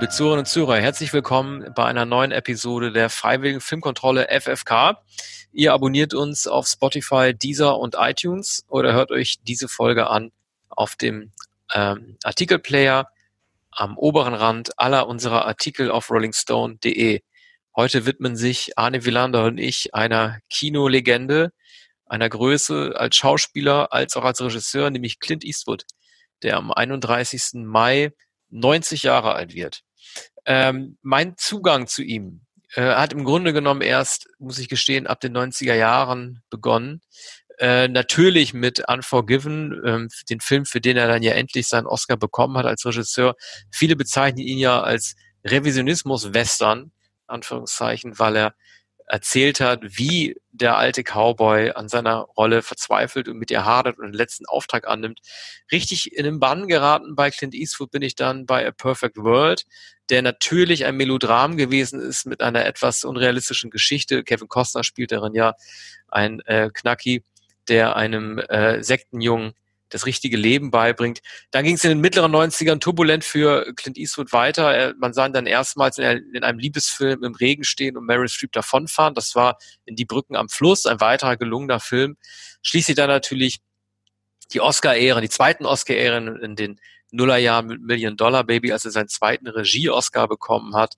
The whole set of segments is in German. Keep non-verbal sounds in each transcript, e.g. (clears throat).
liebe Zuhörerinnen und Zuhörer, herzlich willkommen bei einer neuen Episode der Freiwilligen Filmkontrolle FFK. Ihr abonniert uns auf Spotify, Deezer und iTunes oder hört euch diese Folge an auf dem ähm, Artikelplayer am oberen Rand aller unserer Artikel auf rollingstone.de. Heute widmen sich Arne Wielander und ich einer Kinolegende, einer Größe als Schauspieler als auch als Regisseur, nämlich Clint Eastwood, der am 31. Mai 90 Jahre alt wird. Ähm, mein Zugang zu ihm äh, hat im Grunde genommen erst, muss ich gestehen, ab den 90er Jahren begonnen. Äh, natürlich mit Unforgiven, ähm, den Film, für den er dann ja endlich seinen Oscar bekommen hat als Regisseur. Viele bezeichnen ihn ja als Revisionismus-Western, Anführungszeichen, weil er erzählt hat, wie der alte Cowboy an seiner Rolle verzweifelt und mit ihr hadert und den letzten Auftrag annimmt. Richtig in den Bann geraten bei Clint Eastwood bin ich dann bei A Perfect World, der natürlich ein Melodram gewesen ist mit einer etwas unrealistischen Geschichte. Kevin Costner spielt darin ja ein äh, Knacki, der einem äh, Sektenjungen das richtige Leben beibringt. Dann ging es in den mittleren 90ern turbulent für Clint Eastwood weiter. Er, man sah ihn dann erstmals in, in, einem Liebesfilm im Regen stehen und Meryl Streep davonfahren. Das war in Die Brücken am Fluss, ein weiterer gelungener Film. Schließlich dann natürlich die Oscar-Ehren, die zweiten Oscar-Ehren in den Nullerjahren mit Million Dollar Baby, als er seinen zweiten Regie-Oscar bekommen hat.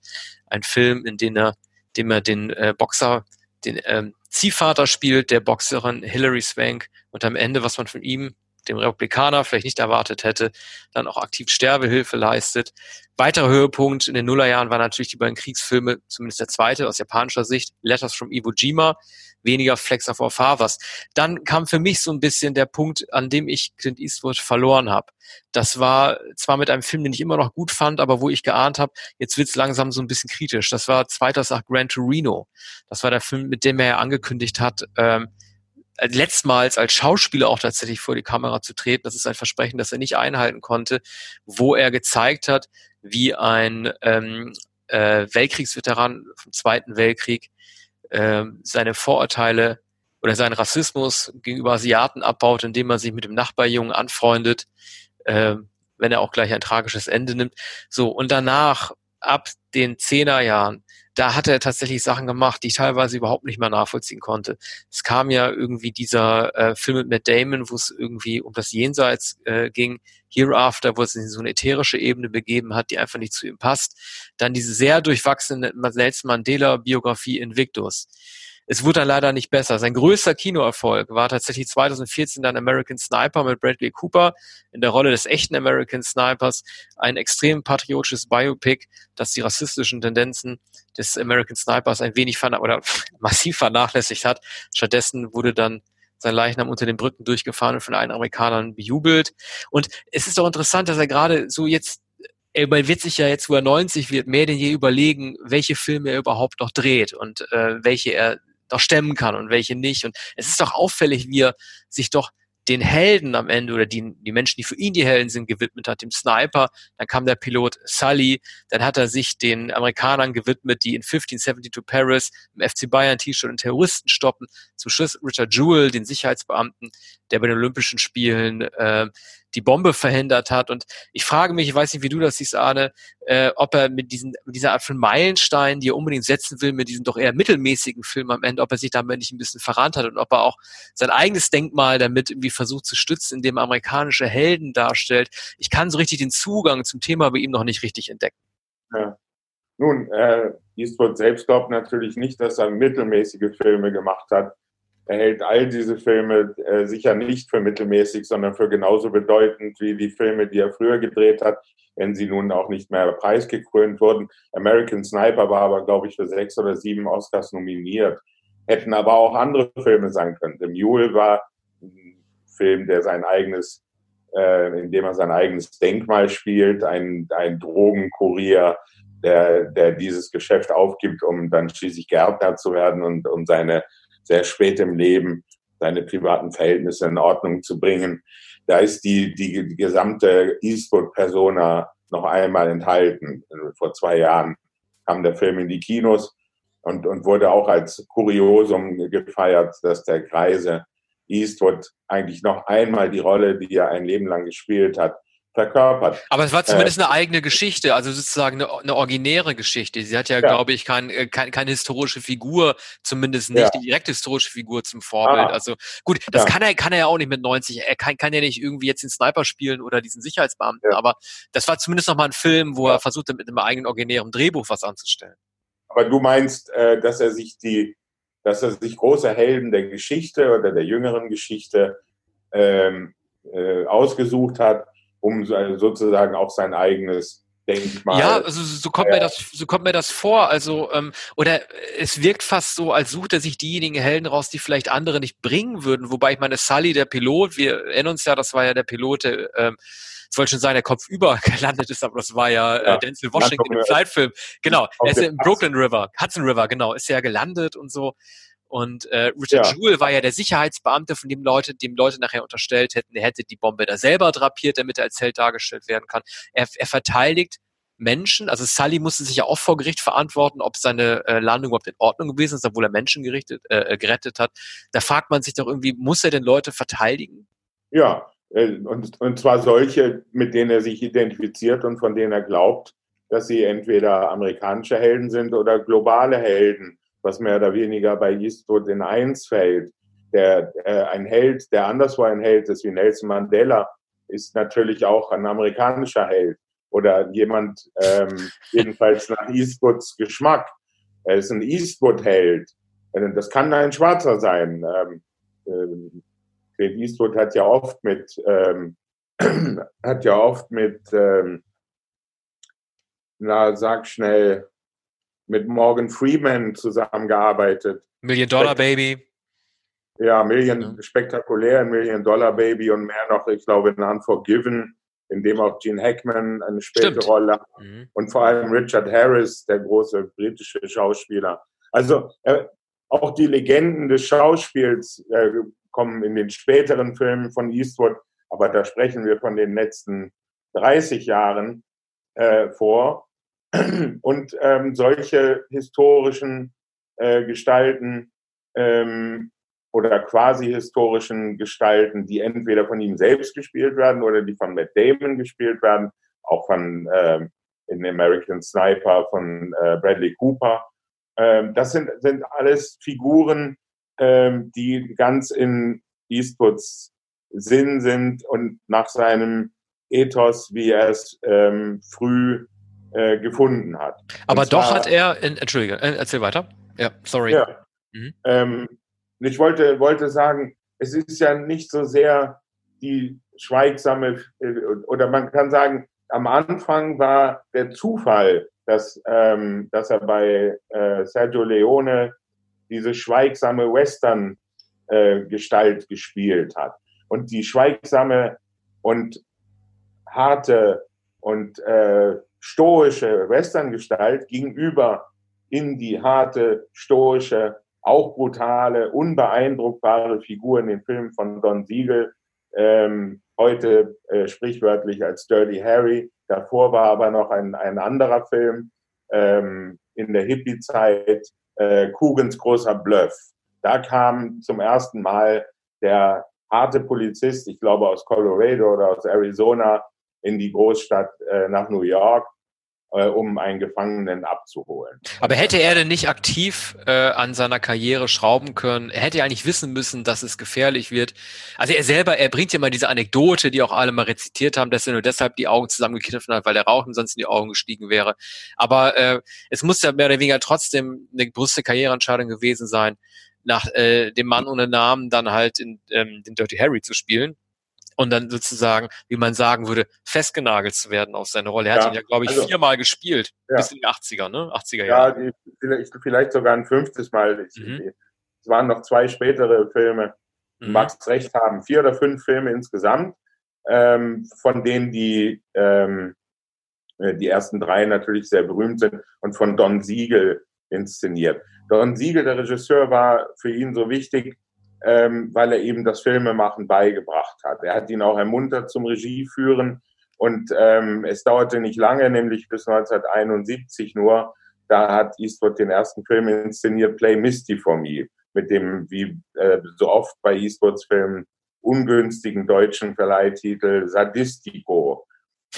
Ein Film, in dem er, dem er den äh, Boxer, den ähm, Ziehvater spielt, der Boxerin Hilary Swank und am Ende, was man von ihm dem Republikaner vielleicht nicht erwartet hätte, dann auch aktiv Sterbehilfe leistet. Weiterer Höhepunkt in den Nullerjahren war natürlich die beiden Kriegsfilme, zumindest der zweite aus japanischer Sicht, Letters from Iwo Jima, weniger Flex of Our Fathers. Dann kam für mich so ein bisschen der Punkt, an dem ich Clint Eastwood verloren habe. Das war zwar mit einem Film, den ich immer noch gut fand, aber wo ich geahnt habe, jetzt wird's langsam so ein bisschen kritisch. Das war zweiter nach Gran Torino. Das war der Film, mit dem er angekündigt hat, ähm, letztmals als Schauspieler auch tatsächlich vor die Kamera zu treten. Das ist ein Versprechen, das er nicht einhalten konnte, wo er gezeigt hat, wie ein ähm, äh, Weltkriegsveteran vom Zweiten Weltkrieg äh, seine Vorurteile oder seinen Rassismus gegenüber Asiaten abbaut, indem er sich mit dem Nachbarjungen anfreundet, äh, wenn er auch gleich ein tragisches Ende nimmt. So, und danach, ab den Zehnerjahren, da hat er tatsächlich Sachen gemacht, die ich teilweise überhaupt nicht mehr nachvollziehen konnte. Es kam ja irgendwie dieser äh, Film mit Matt Damon, wo es irgendwie um das Jenseits äh, ging, Hereafter, wo es in so eine ätherische Ebene begeben hat, die einfach nicht zu ihm passt. Dann diese sehr durchwachsene Nelson Mandela-Biografie Invictus es wurde dann leider nicht besser. Sein größter Kinoerfolg war tatsächlich 2014 dann American Sniper mit Bradley Cooper in der Rolle des echten American Snipers. Ein extrem patriotisches Biopic, das die rassistischen Tendenzen des American Snipers ein wenig oder (laughs) massiv vernachlässigt hat. Stattdessen wurde dann sein Leichnam unter den Brücken durchgefahren und von allen Amerikanern bejubelt. Und es ist doch interessant, dass er gerade so jetzt er wird sich ja jetzt, wo er 90 wird, mehr denn je überlegen, welche Filme er überhaupt noch dreht und äh, welche er doch stemmen kann und welche nicht. Und es ist doch auffällig, wie er sich doch den Helden am Ende oder die, die Menschen, die für ihn die Helden sind, gewidmet hat, dem Sniper. Dann kam der Pilot Sully. Dann hat er sich den Amerikanern gewidmet, die in 1572 Paris im FC Bayern T-Shirt und Terroristen stoppen. Zum Schluss Richard Jewell, den Sicherheitsbeamten, der bei den Olympischen Spielen äh, die Bombe verhindert hat. Und ich frage mich, ich weiß nicht, wie du das siehst, Arne, äh, ob er mit, diesen, mit dieser Art von Meilenstein, die er unbedingt setzen will, mit diesem doch eher mittelmäßigen Film am Ende, ob er sich damit nicht ein bisschen verrannt hat und ob er auch sein eigenes Denkmal damit irgendwie versucht zu stützen, indem er amerikanische Helden darstellt. Ich kann so richtig den Zugang zum Thema bei ihm noch nicht richtig entdecken. Ja. Nun, äh, Eastwood selbst glaubt natürlich nicht, dass er mittelmäßige Filme gemacht hat er hält all diese Filme äh, sicher nicht für mittelmäßig, sondern für genauso bedeutend wie die Filme, die er früher gedreht hat, wenn sie nun auch nicht mehr preisgekrönt wurden. American Sniper war aber, glaube ich, für sechs oder sieben Oscars nominiert. Hätten aber auch andere Filme sein können. The Mule war ein Film, der sein eigenes, äh, in dem er sein eigenes Denkmal spielt, ein, ein Drogenkurier, der, der dieses Geschäft aufgibt, um dann schließlich Gärtner zu werden und um seine sehr spät im Leben seine privaten Verhältnisse in Ordnung zu bringen. Da ist die, die, die gesamte Eastwood-Persona noch einmal enthalten. Vor zwei Jahren kam der Film in die Kinos und, und wurde auch als Kuriosum gefeiert, dass der Kreise Eastwood eigentlich noch einmal die Rolle, die er ein Leben lang gespielt hat, verkörpert. Aber es war zumindest äh, eine eigene Geschichte, also sozusagen eine, eine originäre Geschichte. Sie hat ja, ja. glaube ich, kein, äh, kein, keine historische Figur, zumindest nicht ja. die direkte historische Figur zum Vorbild. Ah. Also gut, das ja. kann er kann er ja auch nicht mit 90. Er kann, kann ja nicht irgendwie jetzt den Sniper spielen oder diesen Sicherheitsbeamten, aber das war zumindest noch mal ein Film, wo er versucht hat, mit einem eigenen originären Drehbuch was anzustellen. Aber du meinst, äh, dass er sich die, dass er sich große Helden der Geschichte oder der jüngeren Geschichte ähm, äh, ausgesucht hat, um sozusagen auch sein eigenes Denkmal. Ja, also so kommt ja. mir das, so kommt mir das vor. Also ähm, oder es wirkt fast so, als sucht er sich diejenigen Helden raus, die vielleicht andere nicht bringen würden. Wobei ich meine, Sully, der Pilot, wir erinnern uns ja, das war ja der Pilot, der, ähm, ich wollte schon sagen, der Kopf über (laughs) gelandet ist, aber das war ja, äh, ja. Äh, Denzel Washington im Flightfilm. Genau, er ist ja im Brooklyn River, Hudson River, genau, ist ja gelandet und so. Und äh, Richard ja. Jewell war ja der Sicherheitsbeamte, von dem Leute, dem Leute nachher unterstellt hätten, er hätte die Bombe da selber drapiert, damit er als Held dargestellt werden kann. Er, er verteidigt Menschen, also Sully musste sich ja auch vor Gericht verantworten, ob seine äh, Landung überhaupt in Ordnung gewesen ist, obwohl er Menschen gerichtet, äh, gerettet hat. Da fragt man sich doch irgendwie, muss er denn Leute verteidigen? Ja, äh, und, und zwar solche, mit denen er sich identifiziert und von denen er glaubt, dass sie entweder amerikanische Helden sind oder globale Helden was mehr oder weniger bei Eastwood in eins fällt. Der, äh, ein Held, der anderswo ein Held ist wie Nelson Mandela, ist natürlich auch ein amerikanischer Held oder jemand ähm, (laughs) jedenfalls nach Eastwoods Geschmack. Er ist ein Eastwood-Held. Äh, das kann ein Schwarzer sein. Ähm, ähm, Clint Eastwood hat ja oft mit ähm, (clears throat) hat ja oft mit ähm, na sag schnell mit Morgan Freeman zusammengearbeitet. Million Dollar Baby. Ja, Million, spektakulär, Million Dollar Baby und mehr noch, ich glaube, in Unforgiven, in dem auch Gene Hackman eine späte Stimmt. Rolle hat. Mhm. Und vor allem Richard Harris, der große britische Schauspieler. Also äh, auch die Legenden des Schauspiels äh, kommen in den späteren Filmen von Eastwood, aber da sprechen wir von den letzten 30 Jahren äh, vor. (clears throat) Und ähm, solche historischen äh, Gestalten ähm, oder quasi historischen Gestalten, die entweder von ihm selbst gespielt werden oder die von Matt Damon gespielt werden, auch von äh, in American Sniper von äh, Bradley Cooper. Ähm, das sind, sind alles Figuren, ähm, die ganz in Eastwoods Sinn sind und nach seinem Ethos, wie er es ähm, früh äh, gefunden hat. Aber zwar, doch hat er, Entschuldige, äh, erzähl weiter. Ja, sorry. Ja, mhm. ähm, ich wollte, wollte sagen, es ist ja nicht so sehr die schweigsame, äh, oder man kann sagen, am Anfang war der Zufall, dass, ähm, dass er bei äh, Sergio Leone diese schweigsame Western-Gestalt äh, gespielt hat. Und die schweigsame und harte und äh, stoische Western-Gestalt gegenüber in die harte, stoische, auch brutale, unbeeindruckbare Figur in den Filmen von Don Siegel, ähm, heute äh, sprichwörtlich als Dirty Harry. Davor war aber noch ein, ein anderer Film ähm, in der Hippie-Zeit, äh, Kugens großer Bluff. Da kam zum ersten Mal der harte Polizist, ich glaube aus Colorado oder aus Arizona, in die Großstadt äh, nach New York äh, um einen Gefangenen abzuholen. Aber hätte er denn nicht aktiv äh, an seiner Karriere schrauben können? Er hätte ja eigentlich wissen müssen, dass es gefährlich wird. Also er selber, er bringt ja mal diese Anekdote, die auch alle mal rezitiert haben, dass er nur deshalb die Augen zusammengekniffen hat, weil er rauchen sonst in die Augen gestiegen wäre. Aber äh, es muss ja mehr oder weniger trotzdem eine bewusste Karriereentscheidung gewesen sein, nach äh, dem Mann ohne Namen dann halt in ähm, den Dirty Harry zu spielen und dann sozusagen, wie man sagen würde, festgenagelt zu werden auf seine Rolle. Er ja, hat ihn ja, glaube ich, also, viermal gespielt, ja. bis in die 80er, ne? 80er Jahre. Ja, die, vielleicht sogar ein fünftes Mal. Mhm. Es waren noch zwei spätere Filme. Du mhm. magst recht haben, vier oder fünf Filme insgesamt, ähm, von denen die, ähm, äh, die ersten drei natürlich sehr berühmt sind und von Don Siegel inszeniert. Don Siegel, der Regisseur, war für ihn so wichtig, ähm, weil er eben das Filmemachen beigebracht hat. Er hat ihn auch ermuntert zum Regie führen und ähm, es dauerte nicht lange, nämlich bis 1971 nur. Da hat Eastwood den ersten Film inszeniert, Play Misty for Me, mit dem, wie äh, so oft bei Eastwoods Filmen, ungünstigen deutschen Verleihtitel Sadistico.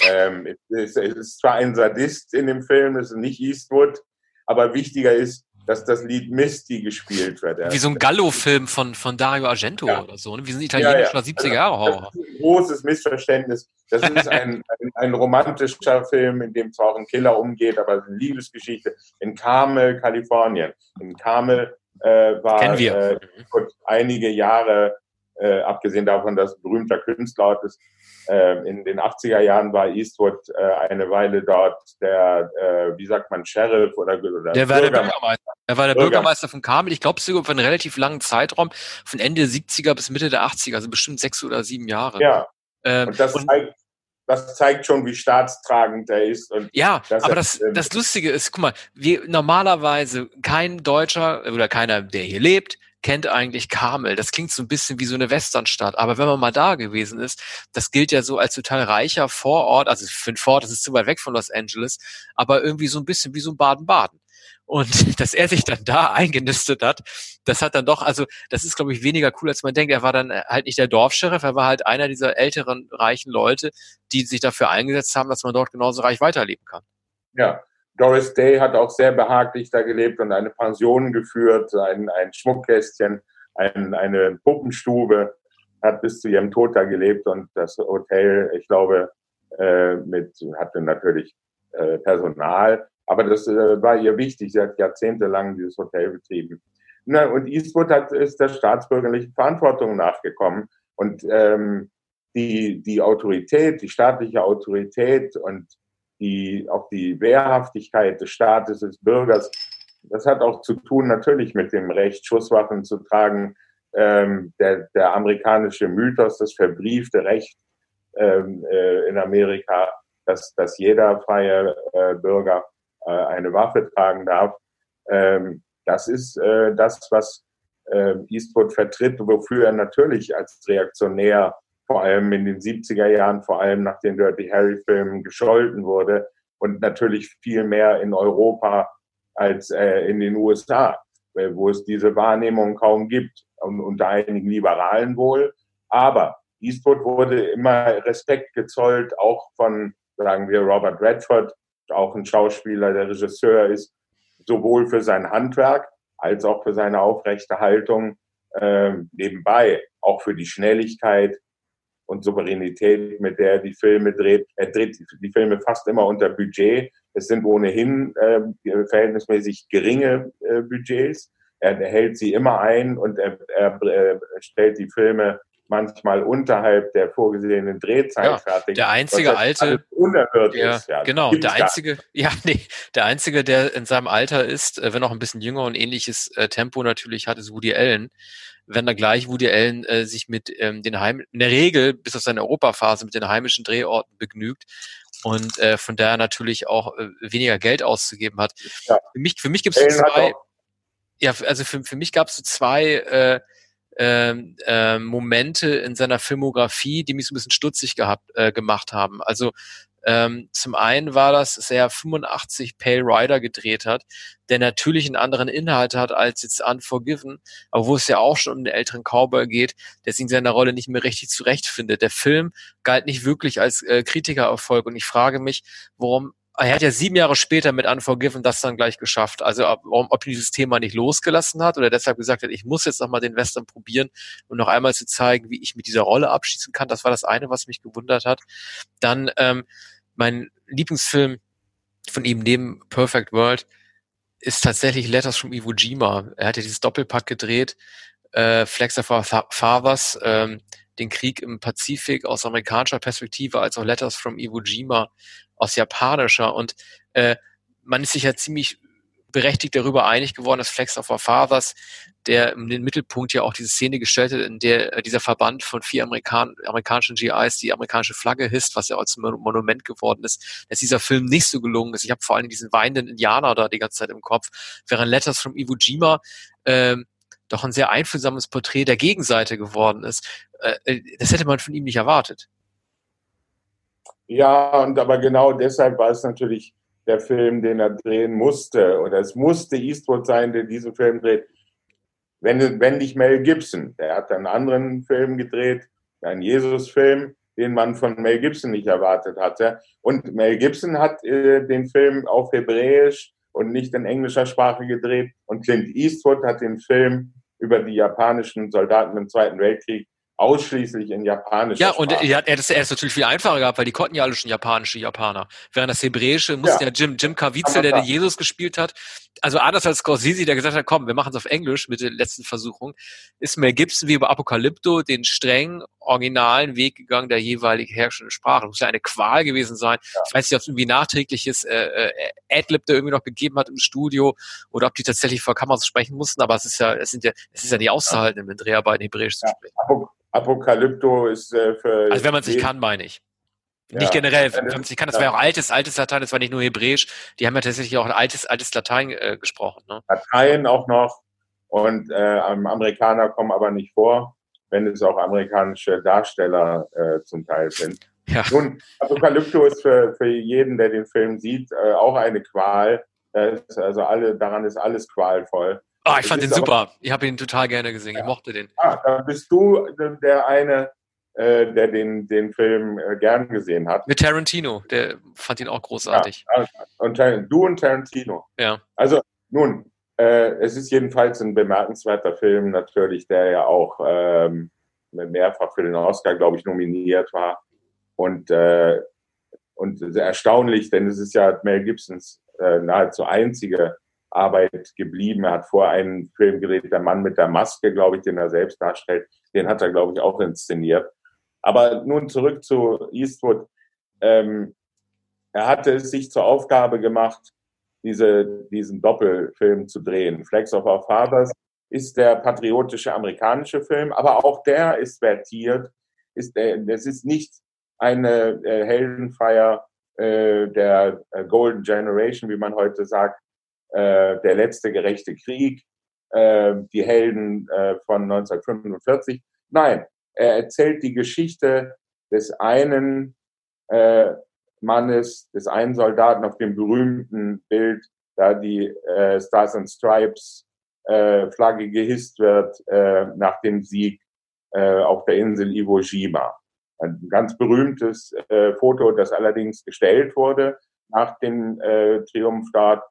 Ähm, es, es ist zwar ein Sadist in dem Film, es ist nicht Eastwood, aber wichtiger ist, dass das Lied Misty gespielt wird. Wie so ein Gallo-Film von, von Dario Argento ja. oder so, ne? wie so ein italienischer ja, ja. 70er-Jahre-Horror. Also, großes Missverständnis. Das (laughs) ist ein, ein, ein, romantischer Film, in dem zwar auch ein Killer umgeht, aber eine Liebesgeschichte in Carmel, Kalifornien. In Carmel äh, war Kennen wir. Äh, einige Jahre äh, abgesehen davon, dass ein berühmter Künstler ist. Äh, in den 80er Jahren war Eastwood äh, eine Weile dort der, äh, wie sagt man, Sheriff oder, oder der war der Bürgermeister. Er war der Bürgermeister von Kamel. Ich glaube sogar für einen relativ langen Zeitraum, von Ende der 70er bis Mitte der 80er, also bestimmt sechs oder sieben Jahre. Ja. Ähm, und das und, zeigt, das zeigt schon, wie staatstragend er ist. Ja, aber das, ähm, das Lustige ist, guck mal, wir normalerweise kein Deutscher oder keiner, der hier lebt, kennt eigentlich Carmel. Das klingt so ein bisschen wie so eine Westernstadt. Aber wenn man mal da gewesen ist, das gilt ja so als total reicher Vorort. Also für ein Vorort, das ist zu weit weg von Los Angeles, aber irgendwie so ein bisschen wie so ein Baden-Baden. Und (laughs) dass er sich dann da eingenistet hat, das hat dann doch, also das ist, glaube ich, weniger cool, als man denkt. Er war dann halt nicht der Dorfscheriff, er war halt einer dieser älteren, reichen Leute, die sich dafür eingesetzt haben, dass man dort genauso reich weiterleben kann. Ja, Doris Day hat auch sehr behaglich da gelebt und eine Pension geführt, ein, ein Schmuckkästchen, ein, eine Puppenstube, hat bis zu ihrem Tod da gelebt und das Hotel, ich glaube, äh, mit, hatte natürlich äh, Personal, aber das äh, war ihr wichtig. Sie hat jahrzehntelang dieses Hotel betrieben. Na, und Eastwood hat, ist der staatsbürgerlichen Verantwortung nachgekommen und ähm, die, die Autorität, die staatliche Autorität und die, auch die Wehrhaftigkeit des Staates, des Bürgers, das hat auch zu tun natürlich mit dem Recht, Schusswaffen zu tragen. Ähm, der, der amerikanische Mythos, das verbriefte Recht ähm, äh, in Amerika, dass, dass jeder freie äh, Bürger äh, eine Waffe tragen darf. Ähm, das ist äh, das, was äh, Eastwood vertritt, wofür er natürlich als Reaktionär vor allem in den 70er Jahren, vor allem nach den Dirty Harry-Filmen gescholten wurde und natürlich viel mehr in Europa als äh, in den USA, äh, wo es diese Wahrnehmung kaum gibt und unter einigen Liberalen wohl. Aber Eastwood wurde immer Respekt gezollt, auch von, sagen wir, Robert Redford, auch ein Schauspieler, der Regisseur ist, sowohl für sein Handwerk als auch für seine aufrechte Haltung äh, nebenbei, auch für die Schnelligkeit, und Souveränität, mit der er die Filme dreht. Er dreht die Filme fast immer unter Budget. Es sind ohnehin äh, verhältnismäßig geringe äh, Budgets. Er, hält sie immer ein und er, er, er stellt die Filme manchmal unterhalb der vorgesehenen Drehzeit ja, fertig. Der einzige alte, unerhört der, ist. Ja, genau, der einzige, (laughs) ja, nee, der einzige, der in seinem Alter ist, äh, wenn auch ein bisschen jünger und ähnliches äh, Tempo natürlich hat, ist Woody Allen wenn da gleich Woody Allen äh, sich mit ähm, den Heim in der Regel bis auf seine Europaphase mit den heimischen Drehorten begnügt und äh, von daher natürlich auch äh, weniger Geld auszugeben hat. Ja. Für mich, für mich gibt es zwei, ja, also für, für mich gab es so zwei äh, ähm, äh, Momente in seiner Filmografie, die mich so ein bisschen stutzig gehabt, äh, gemacht haben. Also ähm, zum einen war das, dass er 85 Pale Rider gedreht hat, der natürlich einen anderen Inhalt hat als jetzt Unforgiven, aber wo es ja auch schon um den älteren Cowboy geht, der sich in seiner Rolle nicht mehr richtig zurechtfindet. Der Film galt nicht wirklich als äh, Kritikererfolg und ich frage mich, warum er hat ja sieben Jahre später mit Unforgiven das dann gleich geschafft. Also ob, ob dieses Thema nicht losgelassen hat oder deshalb gesagt hat, ich muss jetzt nochmal den Western probieren um noch einmal zu zeigen, wie ich mit dieser Rolle abschließen kann. Das war das eine, was mich gewundert hat. Dann ähm, mein Lieblingsfilm von ihm neben Perfect World ist tatsächlich Letters from Iwo Jima. Er hat ja dieses Doppelpack gedreht, äh, Flex of Our Fathers, ähm, den Krieg im Pazifik aus amerikanischer Perspektive, als auch Letters from Iwo Jima aus japanischer. Und äh, man ist sich ja ziemlich berechtigt darüber einig geworden, dass Flex of Our Fathers, der in den Mittelpunkt ja auch diese Szene gestellt hat, in der äh, dieser Verband von vier Amerikan amerikanischen GIs die amerikanische Flagge hisst, was ja als Monument geworden ist, dass dieser Film nicht so gelungen ist. Ich habe vor allem diesen weinenden Indianer da die ganze Zeit im Kopf, während Letters from Iwo Jima ähm, doch ein sehr einfühlsames Porträt der Gegenseite geworden ist. Äh, äh das hätte man von ihm nicht erwartet. Ja, und aber genau deshalb war es natürlich der Film, den er drehen musste. Oder es musste Eastwood sein, der diesen Film dreht. Wenn, wenn nicht Mel Gibson, der hat einen anderen Film gedreht, einen Jesus-Film, den man von Mel Gibson nicht erwartet hatte. Und Mel Gibson hat äh, den Film auf Hebräisch und nicht in englischer Sprache gedreht. Und Clint Eastwood hat den Film über die japanischen Soldaten im Zweiten Weltkrieg ausschließlich in Japanisch. Ja, und er hat es natürlich viel einfacher gehabt, weil die konnten ja alle schon japanische Japaner. Während das Hebräische musste ja, ja Jim, Jim Caviezel, der den Jesus gespielt hat, also anders als Scorsese, der gesagt hat, komm, wir machen es auf Englisch mit der letzten Versuchung, ist Mel Gibson wie bei Apokalypto den strengen, originalen Weg gegangen der jeweilig herrschenden Sprache. Das muss ja eine Qual gewesen sein. Ja. Ich weiß nicht, ob es irgendwie nachträgliches äh, äh, Adlib da irgendwie noch gegeben hat im Studio oder ob die tatsächlich vor Kameras sprechen mussten, aber es ist ja, es sind ja, es ist ja nicht auszuhalten, ja. im Dreharbeiten Hebräisch zu sprechen. Apokalypto ist äh, für. Also wenn man es nicht kann, meine ich. Ja. Nicht generell, wenn man es nicht kann, das war ja auch altes, altes Latein, das war nicht nur Hebräisch, die haben ja tatsächlich auch ein altes, altes Latein äh, gesprochen. Ne? Latein auch noch und äh, Amerikaner kommen aber nicht vor, wenn es auch amerikanische Darsteller äh, zum Teil sind. Ja. Nun, Apokalypto ist für, für jeden, der den Film sieht, äh, auch eine Qual. also alle, daran ist alles qualvoll. Oh, ich fand den super. Ich habe ihn total gerne gesehen. Ja. Ich mochte den. Ah, da bist du der eine, äh, der den, den Film äh, gern gesehen hat. Mit Tarantino, der fand ihn auch großartig. Ja, und du und Tarantino. Ja. Also, nun, äh, es ist jedenfalls ein bemerkenswerter Film, natürlich, der ja auch ähm, mehrfach für den Oscar, glaube ich, nominiert war. Und, äh, und sehr erstaunlich, denn es ist ja Mel Gibsons äh, nahezu einzige Arbeit geblieben. Er hat vor einen Film gedreht, Der Mann mit der Maske, glaube ich, den er selbst darstellt. Den hat er, glaube ich, auch inszeniert. Aber nun zurück zu Eastwood. Ähm, er hatte es sich zur Aufgabe gemacht, diese, diesen Doppelfilm zu drehen. Flags of Our Fathers ist der patriotische amerikanische Film, aber auch der ist vertiert. Ist, äh, das ist nicht eine äh, Heldenfeier äh, der äh, Golden Generation, wie man heute sagt, äh, Der letzte gerechte Krieg, äh, die Helden von 1945. Nein, er erzählt die Geschichte des einen äh, Mannes, des einen Soldaten auf dem berühmten Bild, da die äh, Stars and Stripes äh, Flagge gehisst wird äh, nach dem Sieg äh, auf der Insel Iwo Jima. Ein ganz berühmtes äh, Foto, das allerdings gestellt wurde nach dem äh, Triumphstart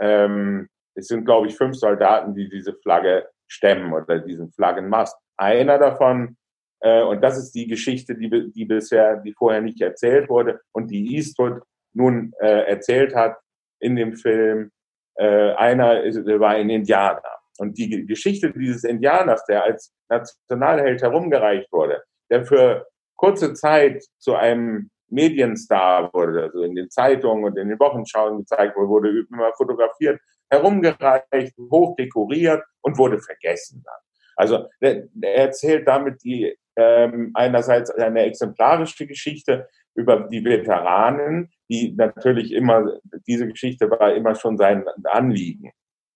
ähm, es sind, glaube ich, fünf Soldaten, die diese Flagge stemmen oder diesen Flaggenmast. Einer davon, äh, und das ist die Geschichte, die, die bisher, die vorher nicht erzählt wurde und die Eastwood nun äh, erzählt hat in dem Film. Äh, einer ist, war ein Indianer. Und die Geschichte dieses Indianers, der als Nationalheld herumgereicht wurde, der für kurze Zeit zu einem Medienstar wurde, also in den Zeitungen und in den Wochenschauen gezeigt wurde, wurde immer fotografiert, herumgereicht, hochdekoriert und wurde vergessen dann. Also er erzählt damit die ähm, einerseits eine exemplarische Geschichte über die Veteranen, die natürlich immer, diese Geschichte war immer schon sein Anliegen.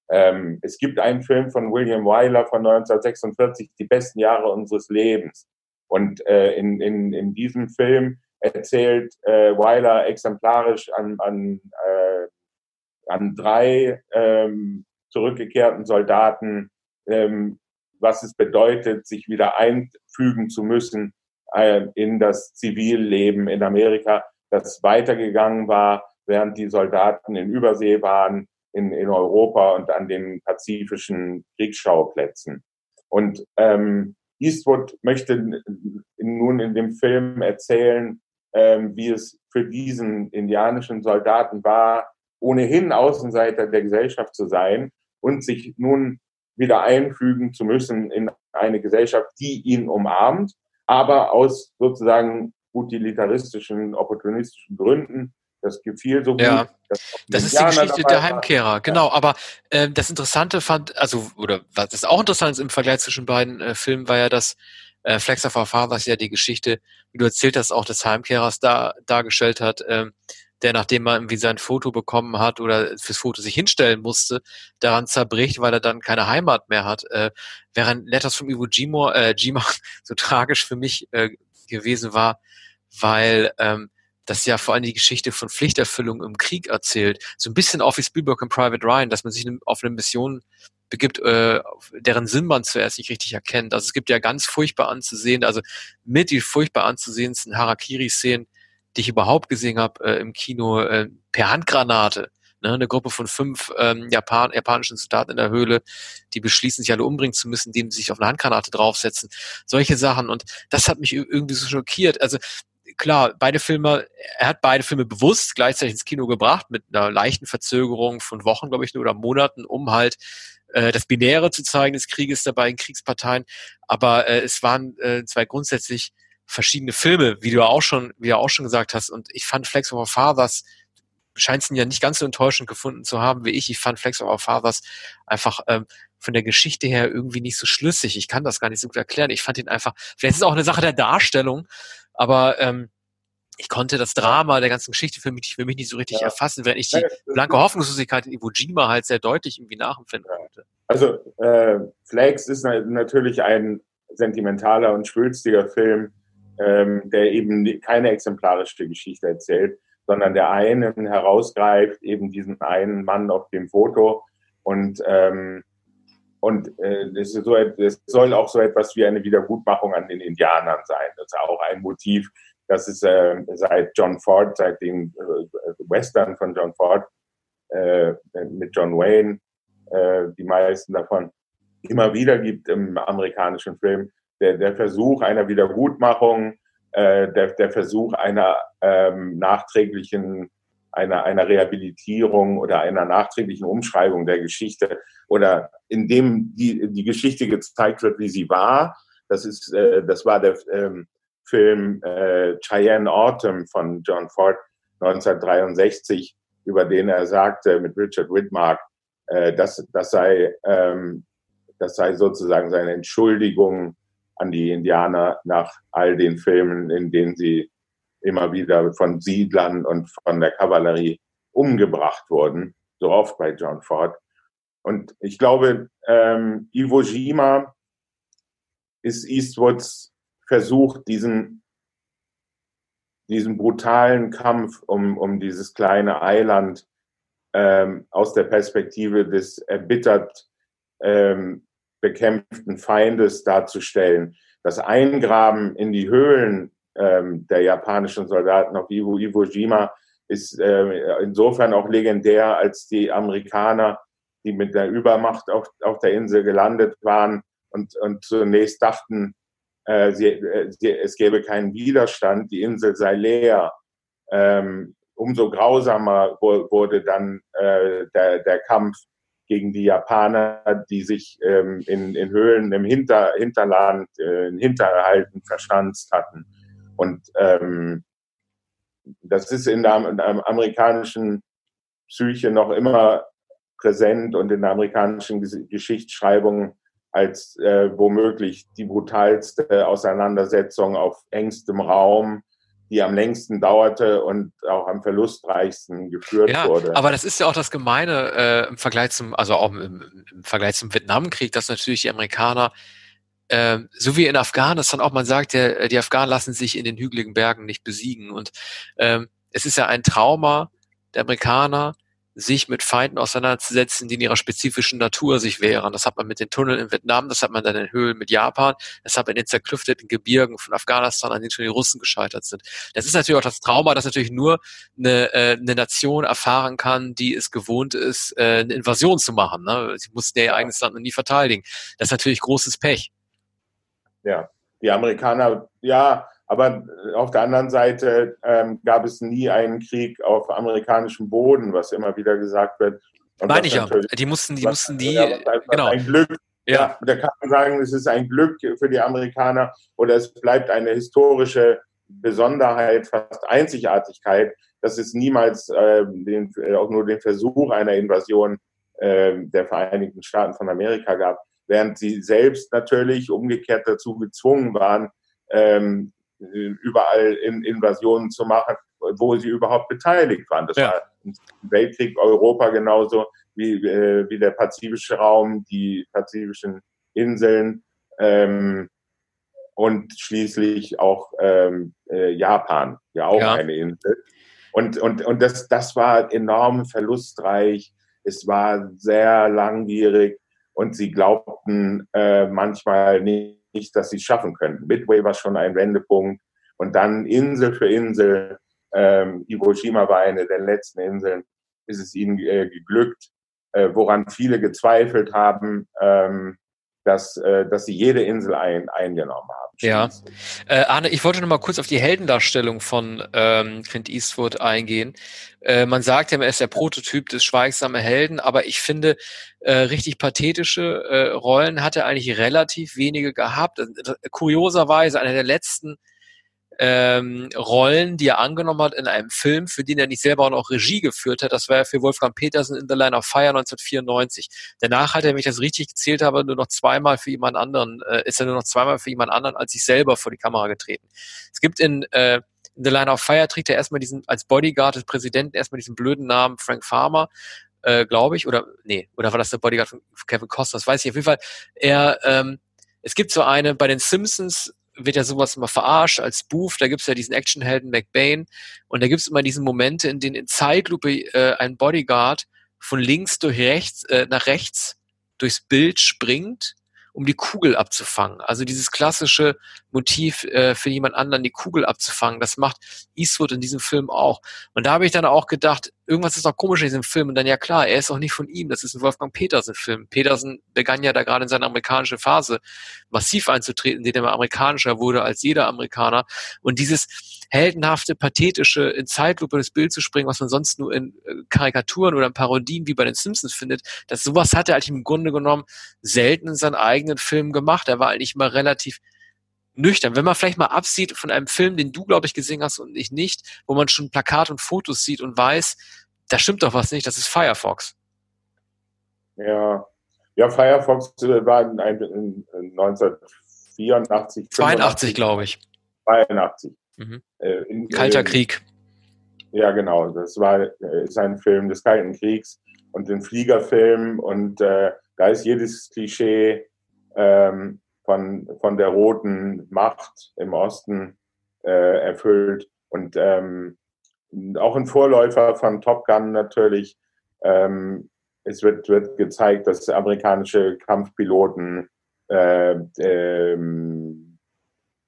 Ähm, es gibt einen Film von William Wyler von 1946, Die besten Jahre unseres Lebens. Und äh, in, in, in diesem Film erzählt äh, Weiler exemplarisch an, an, äh, an drei ähm, zurückgekehrten Soldaten, ähm, was es bedeutet, sich wieder einfügen zu müssen äh, in das Zivilleben in Amerika, das weitergegangen war, während die Soldaten in Übersee waren, in, in Europa und an den pazifischen Kriegsschauplätzen. Und ähm, Eastwood möchte nun in dem Film erzählen, ähm, wie es für diesen indianischen Soldaten war, ohnehin Außenseiter der Gesellschaft zu sein und sich nun wieder einfügen zu müssen in eine Gesellschaft, die ihn umarmt, aber aus sozusagen utilitaristischen, opportunistischen Gründen. Das gefiel so gut. Ja, das ist die Geschichte der Heimkehrer, genau. Aber äh, das Interessante fand, also, oder was ist auch interessant ist im Vergleich zwischen beiden äh, Filmen, war ja, dass äh, Flex of Our Fathers ja die Geschichte, wie du erzählt hast, auch des Heimkehrers da, dargestellt hat, ähm, der nachdem er irgendwie sein Foto bekommen hat oder fürs Foto sich hinstellen musste, daran zerbricht, weil er dann keine Heimat mehr hat. Äh, während Letters from Iwo Jima, äh, Jima (laughs) so tragisch für mich äh, gewesen war, weil ähm, das ja vor allem die Geschichte von Pflichterfüllung im Krieg erzählt. So ein bisschen auch wie Spielberg und Private Ryan, dass man sich auf eine Mission begibt, äh, deren Sinn man zuerst nicht richtig erkennt. Also es gibt ja ganz furchtbar anzusehen, also mit die furchtbar anzusehendsten Harakiri-Szenen, die ich überhaupt gesehen habe äh, im Kino, äh, per Handgranate. Ne, eine Gruppe von fünf ähm, Japan, japanischen Soldaten in der Höhle, die beschließen, sich alle umbringen zu müssen, indem sie sich auf eine Handgranate draufsetzen. Solche Sachen. Und das hat mich irgendwie so schockiert. Also klar, beide Filme, er hat beide Filme bewusst gleichzeitig ins Kino gebracht, mit einer leichten Verzögerung von Wochen, glaube ich, oder Monaten, um halt äh, das Binäre zu zeigen des Krieges dabei in Kriegsparteien. Aber äh, es waren äh, zwei grundsätzlich verschiedene Filme, wie du auch schon, wie du auch schon gesagt hast. Und ich fand Flex of Our Fathers scheint ihn ja nicht ganz so enttäuschend gefunden zu haben wie ich. Ich fand Flex of Our Fathers einfach ähm, von der Geschichte her irgendwie nicht so schlüssig. Ich kann das gar nicht so gut erklären. Ich fand ihn einfach, vielleicht ist es auch eine Sache der Darstellung, aber ähm, ich konnte das Drama der ganzen Geschichte für mich, für mich nicht so richtig ja. erfassen, während ich die blanke Hoffnungslosigkeit in Iwo Jima halt sehr deutlich irgendwie nachempfinden konnte. Also äh, Flags ist natürlich ein sentimentaler und schwülstiger Film, ähm, der eben keine exemplarische Geschichte erzählt, sondern der einen herausgreift, eben diesen einen Mann auf dem Foto und ähm, und äh, das, ist so, das soll auch so etwas wie eine Wiedergutmachung an den Indianern sein. Das ist auch ein Motiv, das ist äh, seit John Ford, seit dem äh, Western von John Ford äh, mit John Wayne, äh, die meisten davon, immer wieder gibt im amerikanischen Film. Der, der Versuch einer Wiedergutmachung, äh, der, der Versuch einer ähm, nachträglichen einer, einer Rehabilitierung oder einer nachträglichen Umschreibung der Geschichte oder in dem die, die Geschichte gezeigt wird, wie sie war. Das ist, äh, das war der ähm, Film äh, Cheyenne Autumn von John Ford 1963, über den er sagte mit Richard Whitmark, äh, das, das sei, ähm, das sei sozusagen seine Entschuldigung an die Indianer nach all den Filmen, in denen sie immer wieder von Siedlern und von der Kavallerie umgebracht wurden, so oft bei John Ford. Und ich glaube, ähm, Iwo Jima ist Eastwoods Versuch, diesen, diesen brutalen Kampf um, um dieses kleine Eiland ähm, aus der Perspektive des erbittert ähm, bekämpften Feindes darzustellen. Das Eingraben in die Höhlen ähm, der japanischen Soldaten auf Iwo, Iwo Jima ist äh, insofern auch legendär, als die Amerikaner, die mit der Übermacht auf, auf der Insel gelandet waren und, und zunächst dachten, äh, sie, äh, sie, es gäbe keinen Widerstand, die Insel sei leer. Ähm, umso grausamer wurde dann äh, der, der Kampf gegen die Japaner, die sich ähm, in, in Höhlen im Hinter, Hinterland, äh, in Hinterhalten verschanzt hatten. Und ähm, das ist in der, in der amerikanischen Psyche noch immer präsent und in der amerikanischen Geschichtsschreibung als äh, womöglich die brutalste Auseinandersetzung auf engstem Raum, die am längsten dauerte und auch am verlustreichsten geführt ja, wurde. Aber das ist ja auch das Gemeine äh, im Vergleich zum, also auch im, im Vergleich zum Vietnamkrieg, dass natürlich die Amerikaner äh, so wie in Afghanistan auch man sagt, der, die Afghanen lassen sich in den hügeligen Bergen nicht besiegen. Und ähm, es ist ja ein Trauma der Amerikaner, sich mit Feinden auseinanderzusetzen, die in ihrer spezifischen Natur sich wehren. Das hat man mit den Tunneln in Vietnam, das hat man dann in Höhlen mit Japan, das hat man in den zerklüfteten Gebirgen von Afghanistan, an denen schon die Russen gescheitert sind. Das ist natürlich auch das Trauma, das natürlich nur eine, äh, eine Nation erfahren kann, die es gewohnt ist, äh, eine Invasion zu machen. Ne? Sie mussten ja ihr eigenes Land noch nie verteidigen. Das ist natürlich großes Pech. Ja, die Amerikaner, ja, aber auf der anderen Seite ähm, gab es nie einen Krieg auf amerikanischem Boden, was immer wieder gesagt wird. Meine ich ja. Die mussten, die was, mussten die, ja, genau. Ein Glück. Ja. ja, da kann man sagen, es ist ein Glück für die Amerikaner oder es bleibt eine historische Besonderheit, fast Einzigartigkeit, dass es niemals äh, den, auch nur den Versuch einer Invasion äh, der Vereinigten Staaten von Amerika gab während sie selbst natürlich umgekehrt dazu gezwungen waren, ähm, überall in Invasionen zu machen, wo sie überhaupt beteiligt waren. Das ja. war im Weltkrieg Europa genauso wie, äh, wie der pazifische Raum, die pazifischen Inseln ähm, und schließlich auch ähm, äh, Japan, ja auch ja. eine Insel. Und, und, und das, das war enorm verlustreich. Es war sehr langwierig und sie glaubten äh, manchmal nicht, nicht dass sie es schaffen könnten. Midway war schon ein Wendepunkt und dann Insel für Insel. Ähm, Iwo Jima war eine der letzten Inseln, ist es ihnen äh, geglückt, äh, woran viele gezweifelt haben, ähm, dass, äh, dass sie jede Insel ein, eingenommen haben. Ja. Äh, Arne, ich wollte noch mal kurz auf die Heldendarstellung von ähm, Clint Eastwood eingehen. Äh, man sagt ja, er ist der Prototyp des schweigsamen Helden, aber ich finde, äh, richtig pathetische äh, Rollen hat er eigentlich relativ wenige gehabt. Äh, kurioserweise einer der letzten ähm, Rollen, die er angenommen hat in einem Film, für den er nicht selber auch noch Regie geführt hat. Das war ja für Wolfgang Petersen in The Line of Fire 1994. Danach hat er, wenn ich das richtig gezählt habe, nur noch zweimal für jemand anderen, äh, ist er nur noch zweimal für jemand anderen als sich selber vor die Kamera getreten. Es gibt in, äh, in The Line of Fire trägt er erstmal diesen, als Bodyguard des Präsidenten erstmal diesen blöden Namen Frank Farmer, äh, glaube ich, oder nee, oder war das der Bodyguard von Kevin Costner? Das weiß ich auf jeden Fall. Er, ähm, es gibt so eine, bei den Simpsons wird ja sowas immer verarscht als Spoof. Da gibt's ja diesen Actionhelden McBain und da gibt's immer diese Momente, in denen in Zeitlupe äh, ein Bodyguard von links durch rechts äh, nach rechts durchs Bild springt um die Kugel abzufangen. Also dieses klassische Motiv äh, für jemand anderen die Kugel abzufangen, das macht Eastwood in diesem Film auch. Und da habe ich dann auch gedacht, irgendwas ist doch komisch in diesem Film. Und dann ja klar, er ist auch nicht von ihm, das ist ein Wolfgang Petersen-Film. Petersen begann ja da gerade in seine amerikanische Phase massiv einzutreten, indem er amerikanischer wurde als jeder Amerikaner. Und dieses heldenhafte, pathetische, in Zeitlupe das Bild zu springen, was man sonst nur in äh, Karikaturen oder in Parodien wie bei den Simpsons findet, das sowas hat er eigentlich im Grunde genommen selten in seinen eigenen Filmen gemacht. Er war eigentlich immer relativ nüchtern. Wenn man vielleicht mal absieht von einem Film, den du, glaube ich, gesehen hast und ich nicht, wo man schon Plakat und Fotos sieht und weiß, da stimmt doch was nicht, das ist Firefox. Ja, ja Firefox war in, in, in 1984. 82, glaube ich. 82. Mhm. Äh, in, Kalter Krieg. Ja, genau. Das war äh, ist ein Film des Kalten Kriegs und ein Fliegerfilm und äh, da ist jedes Klischee ähm, von, von der roten Macht im Osten äh, erfüllt und ähm, auch ein Vorläufer von Top Gun natürlich. Ähm, es wird, wird gezeigt, dass amerikanische Kampfpiloten äh, ähm,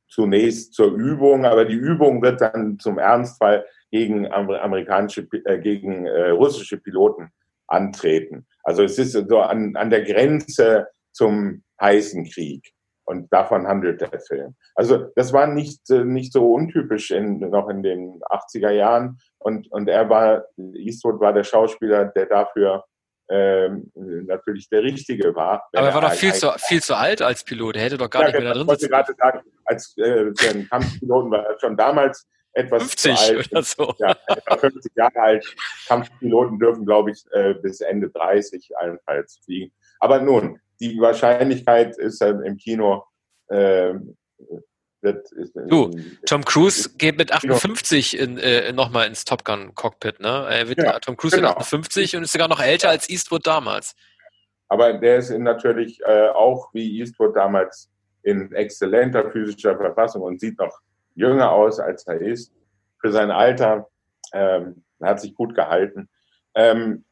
zunächst zur Übung, aber die Übung wird dann zum Ernstfall gegen amerikanische, äh, gegen äh, russische Piloten antreten. Also es ist so an, an der Grenze zum heißen Krieg. Und davon handelt der Film. Also das war nicht, äh, nicht so untypisch in, noch in den 80er Jahren. Und, und er war, Eastwood war der Schauspieler, der dafür ähm, natürlich der Richtige war. Aber er war doch viel zu, viel zu alt als Pilot. Er hätte doch gar ja, nicht mehr da drin sitzen. Ich wollte gerade sagen, als äh, Kampfpiloten war er schon damals etwas 50 zu alt. oder so. Ja, 50 Jahre alt. Kampfpiloten dürfen, glaube ich, äh, bis Ende 30 allenfalls fliegen. Aber nun, die Wahrscheinlichkeit ist äh, im Kino äh, wird, ist, du, Tom Cruise geht mit 58 in, äh, nochmal ins Top Gun Cockpit, ne? Er wird, ja, Tom Cruise genau. 58 und ist sogar noch älter als Eastwood damals. Aber der ist natürlich äh, auch wie Eastwood damals in exzellenter physischer Verfassung und sieht noch jünger aus, als er ist. Für sein Alter ähm, hat sich gut gehalten. Ähm,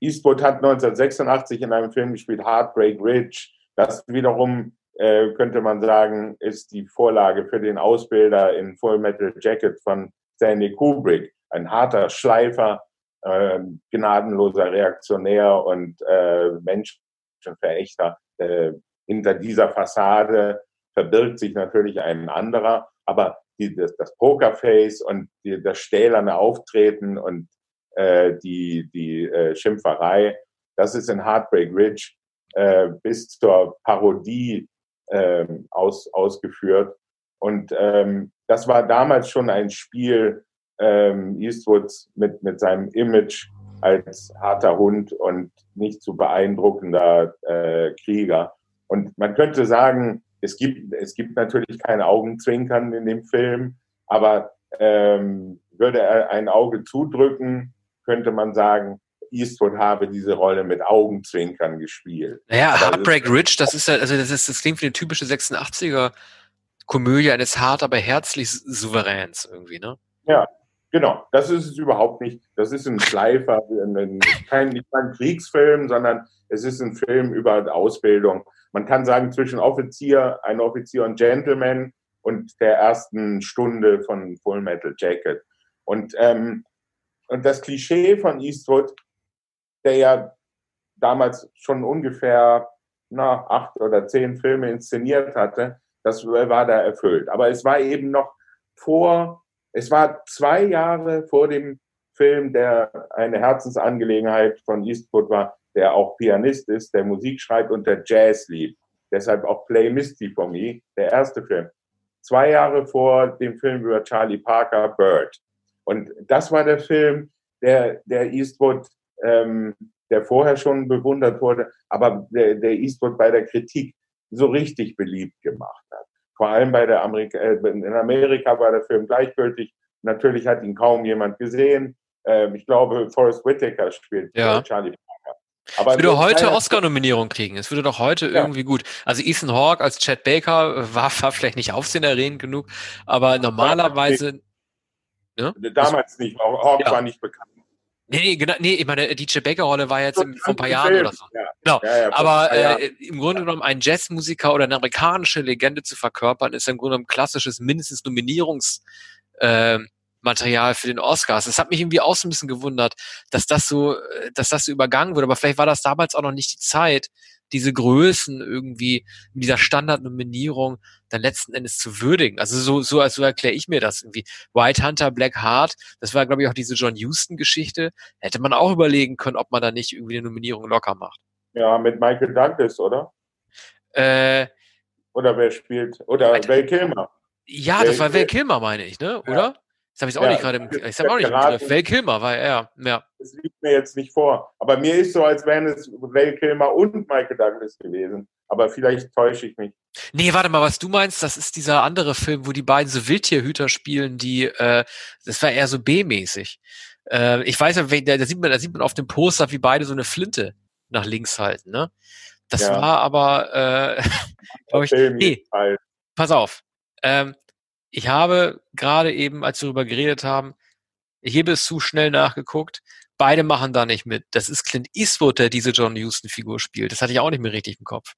Eastwood hat 1986 in einem Film gespielt, Heartbreak Ridge. Das wiederum äh, könnte man sagen, ist die Vorlage für den Ausbilder in Full Metal Jacket von Stanley Kubrick. Ein harter Schleifer, äh, gnadenloser Reaktionär und äh, Menschenverächter. Äh, hinter dieser Fassade verbirgt sich natürlich ein anderer, aber die, das, das Pokerface und die, das stählerne Auftreten und äh, die, die äh, Schimpferei, das ist in Heartbreak Ridge äh, bis zur Parodie ähm, aus, ausgeführt. Und ähm, das war damals schon ein Spiel ähm, Eastwoods mit, mit seinem Image als harter Hund und nicht zu beeindruckender äh, Krieger. Und man könnte sagen, es gibt, es gibt natürlich kein Augenzwinkern in dem Film, aber ähm, würde er ein Auge zudrücken, könnte man sagen, Eastwood habe diese Rolle mit Augenzwinkern gespielt. Naja, aber Heartbreak Ridge, das ist ja, also das ist, das klingt wie eine typische 86er Komödie eines hart, aber herzlich Souveräns irgendwie, ne? Ja, Genau, das ist es überhaupt nicht. Das ist ein Schleifer, (laughs) kein, nicht ein Kriegsfilm, sondern es ist ein Film über Ausbildung. Man kann sagen, zwischen Offizier, ein Offizier und Gentleman und der ersten Stunde von Full Metal Jacket. Und, ähm, und das Klischee von Eastwood, der ja damals schon ungefähr na, acht oder zehn Filme inszeniert hatte, das war da erfüllt. Aber es war eben noch vor es war zwei Jahre vor dem Film, der eine Herzensangelegenheit von Eastwood war, der auch Pianist ist, der Musik schreibt und der Jazz liebt. Deshalb auch Play Misty for Me, der erste Film. Zwei Jahre vor dem Film über Charlie Parker, Bird. Und das war der Film, der, der Eastwood, ähm, der vorher schon bewundert wurde, aber der, der Eastwood bei der Kritik so richtig beliebt gemacht hat vor allem bei der Amerika, äh, in Amerika war der Film gleichgültig. Natürlich hat ihn kaum jemand gesehen. Ähm, ich glaube, Forrest Whitaker spielt ja. Charlie Parker. Aber es würde heute Oscar-Nominierung kriegen. Es würde doch heute ja. irgendwie gut. Also Ethan Hawke als Chad Baker war, war vielleicht nicht aufsehenerregend genug, aber normalerweise. Ja? Damals nicht. Hawke ja. war nicht bekannt. Nee, nee, genau, nee, ich meine, die Baker-Rolle war jetzt im, vor ein paar Jahren Film. oder so. Ja. Genau. Ja, ja, Aber äh, im Grunde genommen ein Jazzmusiker oder eine amerikanische Legende zu verkörpern, ist im Grunde genommen klassisches mindestens Nominierungs äh, Material für den Oscars. Das hat mich irgendwie auch so ein bisschen gewundert, dass das so, äh, dass das so übergangen wurde. Aber vielleicht war das damals auch noch nicht die Zeit, diese Größen irgendwie in dieser Standardnominierung dann letzten Endes zu würdigen. Also so, so, so erkläre ich mir das irgendwie. White Hunter, Black Heart, das war, glaube ich, auch diese John Huston-Geschichte. Hätte man auch überlegen können, ob man da nicht irgendwie eine Nominierung locker macht. Ja, mit Michael Douglas, oder? Äh, oder wer spielt? Oder Val Kilmer. Ja, das war Val Kilmer, meine ich, ne? Oder? Ja. Das habe ich auch ja, nicht gerade im, ich habe auch nicht im Griff. Val Kilmer war er, ja. Das liegt mir jetzt nicht vor. Aber mir ist so, als wären es Val Kilmer und Michael Douglas gewesen. Aber vielleicht täusche ich mich. Nee, warte mal, was du meinst, das ist dieser andere Film, wo die beiden so Wildtierhüter spielen, die, äh, das war eher so B-mäßig. Äh, ich weiß ja, da, da, sieht man, da sieht man auf dem Poster, wie beide so eine Flinte nach links halten, ne? Das ja. war aber, äh, (laughs) glaube ich, nee, pass auf. Ähm, ich habe gerade eben, als wir darüber geredet haben, ich hebe es zu schnell nachgeguckt. Beide machen da nicht mit. Das ist Clint Eastwood, der diese John Huston-Figur spielt. Das hatte ich auch nicht mehr richtig im Kopf.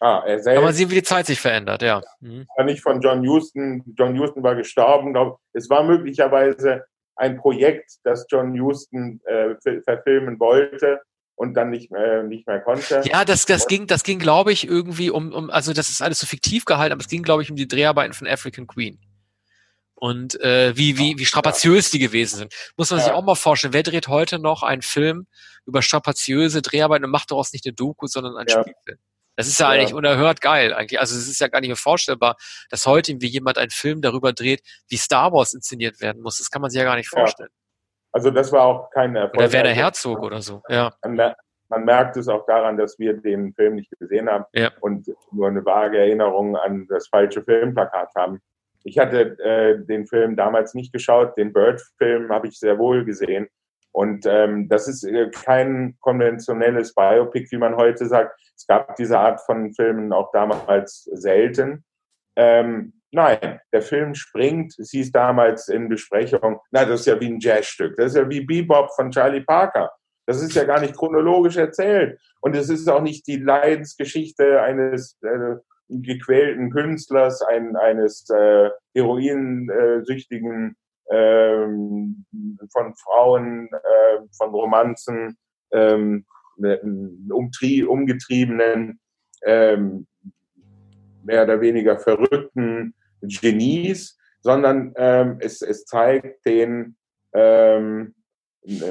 Ah, er selbst. Kann man sehen, wie die Zeit sich verändert, ja. Mhm. Nicht von John Huston. John Huston war gestorben. Es war möglicherweise ein Projekt, das John Huston äh, verfilmen wollte und dann nicht mehr, nicht mehr konnte. Ja, das, das ging, das ging, glaube ich, irgendwie um, um, also das ist alles so fiktiv gehalten, aber es ging, glaube ich, um die Dreharbeiten von African Queen. Und äh, wie, wie, wie strapaziös die gewesen sind. Muss man sich auch mal vorstellen, wer dreht heute noch einen Film über strapaziöse Dreharbeiten und macht daraus nicht eine Doku, sondern einen ja. Spielfilm? Das ist ja, ja, eigentlich unerhört geil eigentlich. Also es ist ja gar nicht mehr vorstellbar, dass heute irgendwie jemand einen Film darüber dreht, wie Star Wars inszeniert werden muss. Das kann man sich ja gar nicht vorstellen. Also das war auch kein Erfolg. Oder Werner Herzog oder so, ja. Man, man, merkt es auch daran, dass wir den Film nicht gesehen haben ja. und nur eine vage Erinnerung an das falsche Filmplakat haben. Ich hatte äh, den Film damals nicht geschaut, den Bird-Film habe ich sehr wohl gesehen. Und ähm, das ist äh, kein konventionelles Biopic, wie man heute sagt. Es gab diese Art von Filmen auch damals selten. Ähm, Nein, der Film springt, es hieß damals in Besprechung, na, das ist ja wie ein Jazzstück, das ist ja wie Bebop von Charlie Parker. Das ist ja gar nicht chronologisch erzählt. Und es ist auch nicht die Leidensgeschichte eines äh, gequälten Künstlers, ein, eines äh, heroinsüchtigen, äh, von Frauen, äh, von Romanzen, ähm, umtrie umgetriebenen, ähm, mehr oder weniger verrückten Genies, sondern ähm, es, es zeigt den ähm,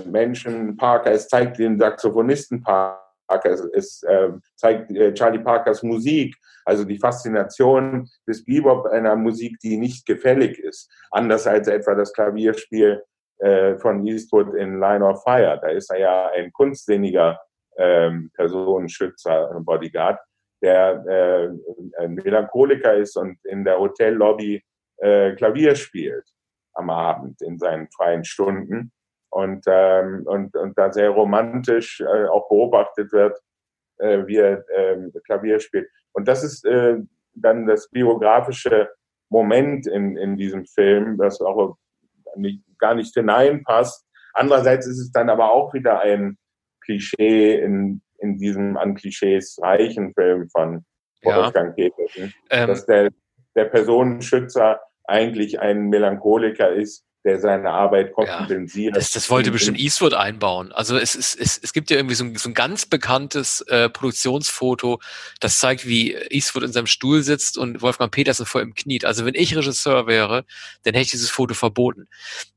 Menschen Parker, es zeigt den Saxophonisten Parker, es, es äh, zeigt äh, Charlie Parkers Musik, also die Faszination des Bebop einer Musik, die nicht gefällig ist, anders als etwa das Klavierspiel äh, von Eastwood in Line of Fire. Da ist er ja ein kunstsinniger ähm, Personenschützer, Bodyguard der äh, ein Melancholiker ist und in der Hotellobby äh, Klavier spielt am Abend in seinen freien Stunden und, ähm, und, und da sehr romantisch äh, auch beobachtet wird, äh, wie er äh, Klavier spielt. Und das ist äh, dann das biografische Moment in, in diesem Film, das auch nicht, gar nicht hineinpasst. Andererseits ist es dann aber auch wieder ein Klischee in, in diesem an Klischees reichen Film von Wolfgang ja. Petersen, ähm, dass der, der Personenschützer eigentlich ein Melancholiker ist, der seine Arbeit kompensiert. Ja, das, das wollte bestimmt Eastwood einbauen. Also es, es, es, es gibt ja irgendwie so ein, so ein ganz bekanntes äh, Produktionsfoto, das zeigt, wie Eastwood in seinem Stuhl sitzt und Wolfgang Petersen vor ihm kniet. Also wenn ich Regisseur wäre, dann hätte ich dieses Foto verboten.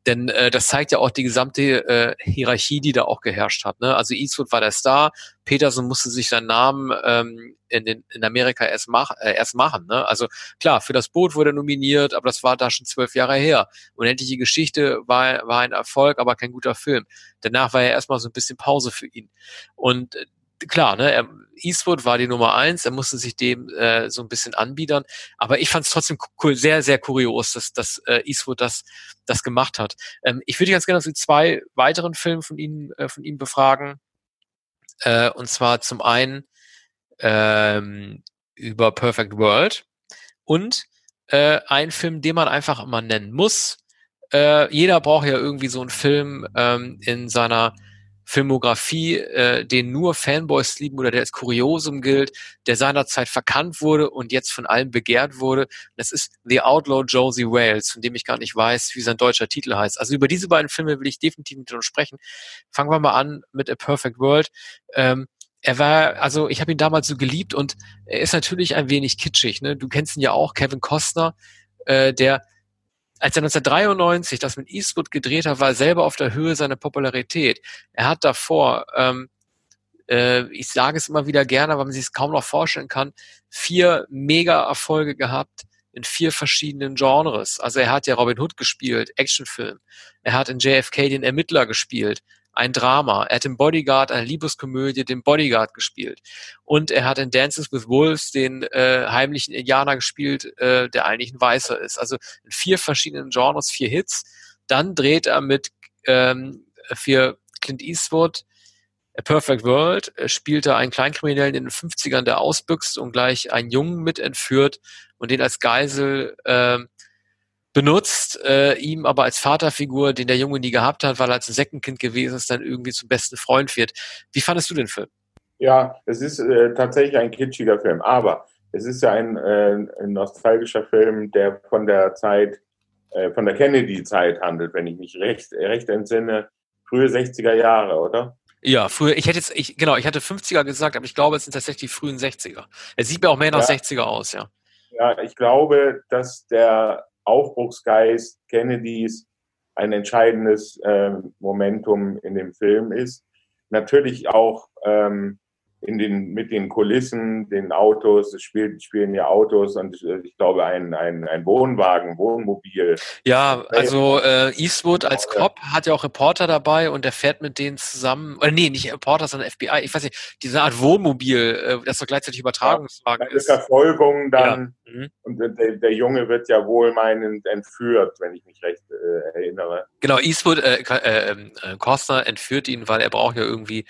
Denn äh, das zeigt ja auch die gesamte äh, Hierarchie, die da auch geherrscht hat. Ne? Also Eastwood war der Star, Peterson musste sich seinen Namen ähm, in, den, in Amerika erst, mach, äh, erst machen. Ne? Also klar, für das Boot wurde er nominiert, aber das war da schon zwölf Jahre her. Unendliche Geschichte war, war ein Erfolg, aber kein guter Film. Danach war ja erstmal so ein bisschen Pause für ihn. Und äh, klar, ne, er, Eastwood war die Nummer eins, er musste sich dem äh, so ein bisschen anbiedern, aber ich fand es trotzdem cool, sehr, sehr kurios, dass, dass äh, Eastwood das, das gemacht hat. Ähm, ich würde ganz gerne zu zwei weiteren Filmen von Ihnen, äh, von ihm befragen. Äh, und zwar zum einen ähm, über Perfect World und äh, ein Film, den man einfach immer nennen muss. Äh, jeder braucht ja irgendwie so einen Film ähm, in seiner Filmografie, äh, den nur Fanboys lieben oder der als Kuriosum gilt, der seinerzeit verkannt wurde und jetzt von allen begehrt wurde. Das ist The Outlaw Josie Wales, von dem ich gar nicht weiß, wie sein deutscher Titel heißt. Also über diese beiden Filme will ich definitiv mit dir sprechen. Fangen wir mal an mit A Perfect World. Ähm, er war, also ich habe ihn damals so geliebt und er ist natürlich ein wenig kitschig. Ne? Du kennst ihn ja auch, Kevin Costner, äh, der als er 1993 das mit Eastwood gedreht hat, war er selber auf der Höhe seiner Popularität. Er hat davor, ähm, äh, ich sage es immer wieder gerne, weil man sich es kaum noch vorstellen kann, vier Mega-Erfolge gehabt in vier verschiedenen Genres. Also er hat ja Robin Hood gespielt, Actionfilm. Er hat in JFK den Ermittler gespielt ein Drama. Er hat im Bodyguard eine Liebeskomödie, den Bodyguard gespielt. Und er hat in Dances with Wolves den äh, heimlichen Indianer gespielt, äh, der eigentlich ein Weißer ist. Also in vier verschiedenen Genres, vier Hits. Dann dreht er mit ähm, für Clint Eastwood A Perfect World, äh, spielt er einen Kleinkriminellen in den 50ern, der ausbüchst und gleich einen Jungen mit entführt und den als Geisel äh, benutzt, äh, ihm aber als Vaterfigur, den der Junge nie gehabt hat, weil er als ein Seckenkind gewesen ist, dann irgendwie zum besten Freund wird. Wie fandest du den Film? Ja, es ist äh, tatsächlich ein kitschiger Film, aber es ist ja ein, äh, ein nostalgischer Film, der von der Zeit, äh, von der Kennedy-Zeit handelt, wenn ich mich recht, recht entsinne. Frühe 60er Jahre, oder? Ja, früher, ich hätte jetzt, ich, genau, ich hatte 50er gesagt, aber ich glaube, es sind tatsächlich die frühen 60er. Er sieht mir auch mehr nach ja. 60er aus, ja. Ja, ich glaube, dass der Aufbruchsgeist Kennedys ein entscheidendes äh, Momentum in dem Film ist. Natürlich auch ähm, in den, mit den Kulissen, den Autos, es spielen, spielen ja Autos und ich glaube ein, ein, ein Wohnwagen, Wohnmobil. Ja, also äh, Eastwood als Cop hat ja auch Reporter dabei und er fährt mit denen zusammen, oder nee, nicht Reporter, sondern FBI, ich weiß nicht, diese Art Wohnmobil, äh, das doch gleichzeitig Übertragungswagen ja, ist. Verfolgung dann ja. mhm. und der, der, Junge wird ja wohlmeinend entführt, wenn ich mich recht äh, erinnere. Genau, Eastwood, äh, äh, äh, Costner entführt ihn, weil er braucht ja irgendwie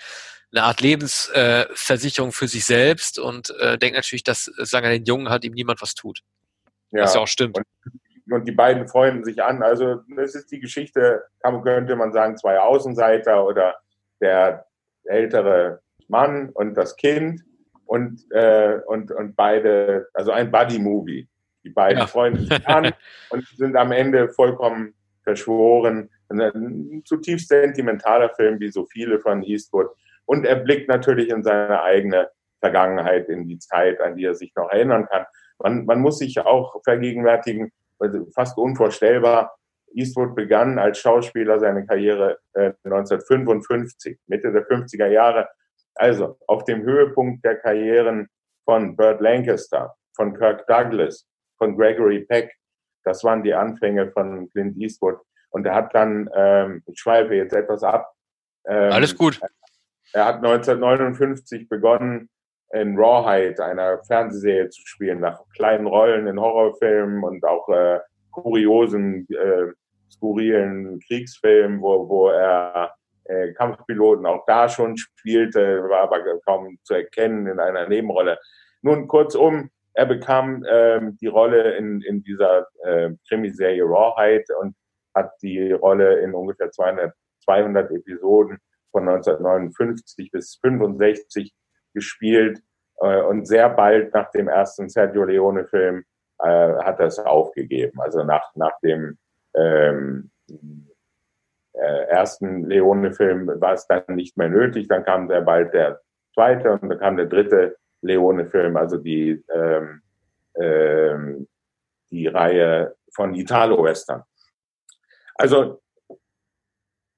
eine Art Lebensversicherung äh, für sich selbst und äh, denkt natürlich, dass, sagen wir, den Jungen hat ihm niemand was tut. Ja. Was ja auch stimmt. Und, und, die beiden freunden sich an. Also das ist die Geschichte, könnte man sagen, zwei Außenseiter oder der ältere Mann und das Kind und, äh, und, und beide, also ein Buddy-Movie. Die beiden ja. freunden sich an (laughs) und sind am Ende vollkommen verschworen. Ein zutiefst sentimentaler Film, wie so viele von Eastwood. Und er blickt natürlich in seine eigene Vergangenheit, in die Zeit, an die er sich noch erinnern kann. Man, man muss sich auch vergegenwärtigen, also fast unvorstellbar, Eastwood begann als Schauspieler seine Karriere äh, 1955, Mitte der 50er Jahre. Also auf dem Höhepunkt der Karrieren von Burt Lancaster, von Kirk Douglas, von Gregory Peck. Das waren die Anfänge von Clint Eastwood. Und er hat dann, ähm, ich schweife jetzt etwas ab. Ähm, Alles gut. Er hat 1959 begonnen, in Rawhide, einer Fernsehserie zu spielen, nach kleinen Rollen in Horrorfilmen und auch äh, kuriosen, äh, skurrilen Kriegsfilmen, wo, wo er äh, Kampfpiloten auch da schon spielte, war aber kaum zu erkennen in einer Nebenrolle. Nun, kurzum, er bekam ähm, die Rolle in, in dieser äh, Krimiserie Rawhide und hat die Rolle in ungefähr 200, 200 Episoden von 1959 bis 65 gespielt äh, und sehr bald nach dem ersten Sergio Leone-Film äh, hat es aufgegeben. Also nach, nach dem ähm, äh, ersten Leone-Film war es dann nicht mehr nötig. Dann kam sehr bald der zweite und dann kam der dritte Leone-Film, also die, ähm, ähm, die Reihe von Italo-Western. Also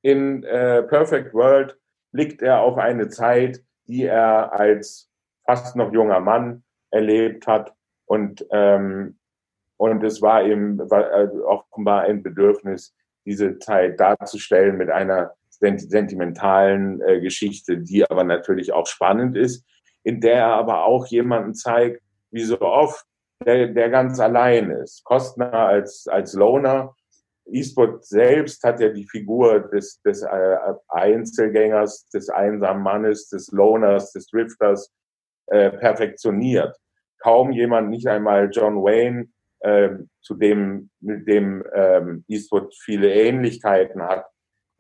in äh, Perfect World blickt er auf eine Zeit, die er als fast noch junger Mann erlebt hat und ähm, und es war ihm äh, offenbar ein Bedürfnis, diese Zeit darzustellen mit einer sentimentalen äh, Geschichte, die aber natürlich auch spannend ist, in der er aber auch jemanden zeigt, wie so oft, der, der ganz allein ist. Kostner als, als Loner. Eastwood selbst hat ja die Figur des, des äh, Einzelgängers, des einsamen Mannes, des Loners, des Drifters äh, perfektioniert. Kaum jemand, nicht einmal John Wayne, äh, zu dem, mit dem ähm, Eastwood viele Ähnlichkeiten hat,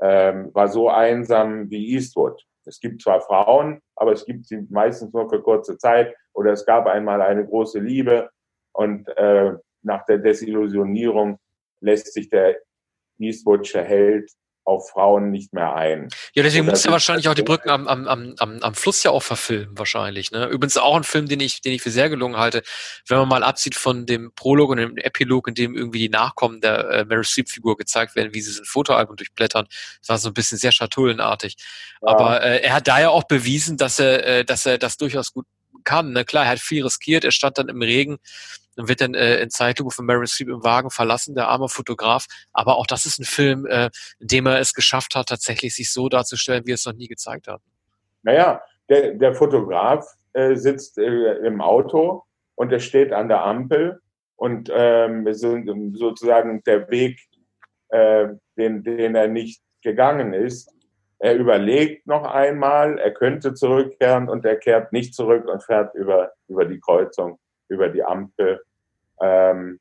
ähm, war so einsam wie Eastwood. Es gibt zwar Frauen, aber es gibt sie meistens nur für kurze Zeit oder es gab einmal eine große Liebe und äh, nach der Desillusionierung lässt sich der Eastwoodsche Held auf Frauen nicht mehr ein. Ja, deswegen muss er wahrscheinlich auch die Brücken am, am, am, am Fluss ja auch verfilmen, wahrscheinlich. Ne? Übrigens auch ein Film, den ich, den ich für sehr gelungen halte, wenn man mal absieht von dem Prolog und dem Epilog, in dem irgendwie die Nachkommen der äh, Mary Streep-Figur gezeigt werden, wie sie so ein Fotoalbum durchblättern. Das war so ein bisschen sehr schatullenartig. Ja. Aber äh, er hat da ja auch bewiesen, dass er, äh, dass er das durchaus gut kann. Ne? Klar, er hat viel riskiert, er stand dann im Regen und wird dann äh, in Zeitlupe von Meryl Streep im Wagen verlassen, der arme Fotograf. Aber auch das ist ein Film, äh, in dem er es geschafft hat, tatsächlich sich so darzustellen, wie er es noch nie gezeigt hat. Naja, der, der Fotograf äh, sitzt äh, im Auto und er steht an der Ampel und ähm, sozusagen der Weg, äh, den, den er nicht gegangen ist, er überlegt noch einmal, er könnte zurückkehren und er kehrt nicht zurück und fährt über, über die Kreuzung, über die Ampel. Ähm,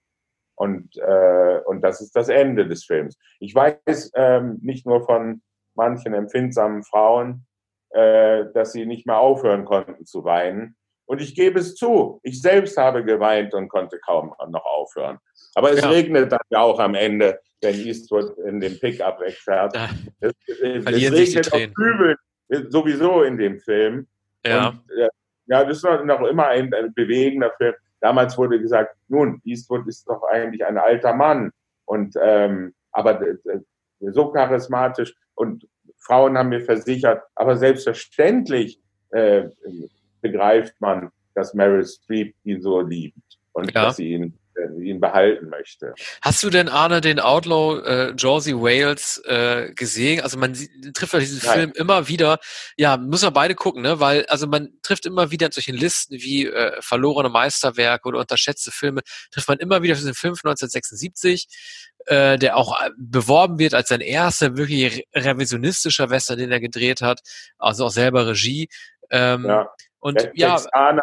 und, äh, und das ist das Ende des Films. Ich weiß ähm, nicht nur von manchen empfindsamen Frauen, äh, dass sie nicht mehr aufhören konnten zu weinen. Und ich gebe es zu, ich selbst habe geweint und konnte kaum noch aufhören. Aber es ja. regnet dann ja auch am Ende wenn Eastwood in dem Pickup wegfährt. Ja. Es, es, es regnet auf Kübeln, sowieso in dem Film. Ja. Und, äh, ja, das ist noch immer ein, ein bewegender Film. Damals wurde gesagt, nun, Eastwood ist doch eigentlich ein alter Mann. Und ähm, aber äh, so charismatisch und Frauen haben mir versichert, aber selbstverständlich äh, begreift man, dass Meryl Streep ihn so liebt und ja. dass sie ihn ihn behalten möchte. Hast du denn, Arne, den Outlaw äh, Josie Wales äh, gesehen? Also man trifft ja diesen Nein. Film immer wieder, ja, müssen wir beide gucken, ne? Weil, also man trifft immer wieder in solchen Listen wie äh, verlorene Meisterwerke oder unterschätzte Filme, trifft man immer wieder diesen Film von 1976, äh, der auch äh, beworben wird als sein erster wirklich revisionistischer Western, den er gedreht hat, also auch selber Regie. Ähm, ja. Und ja, Texaner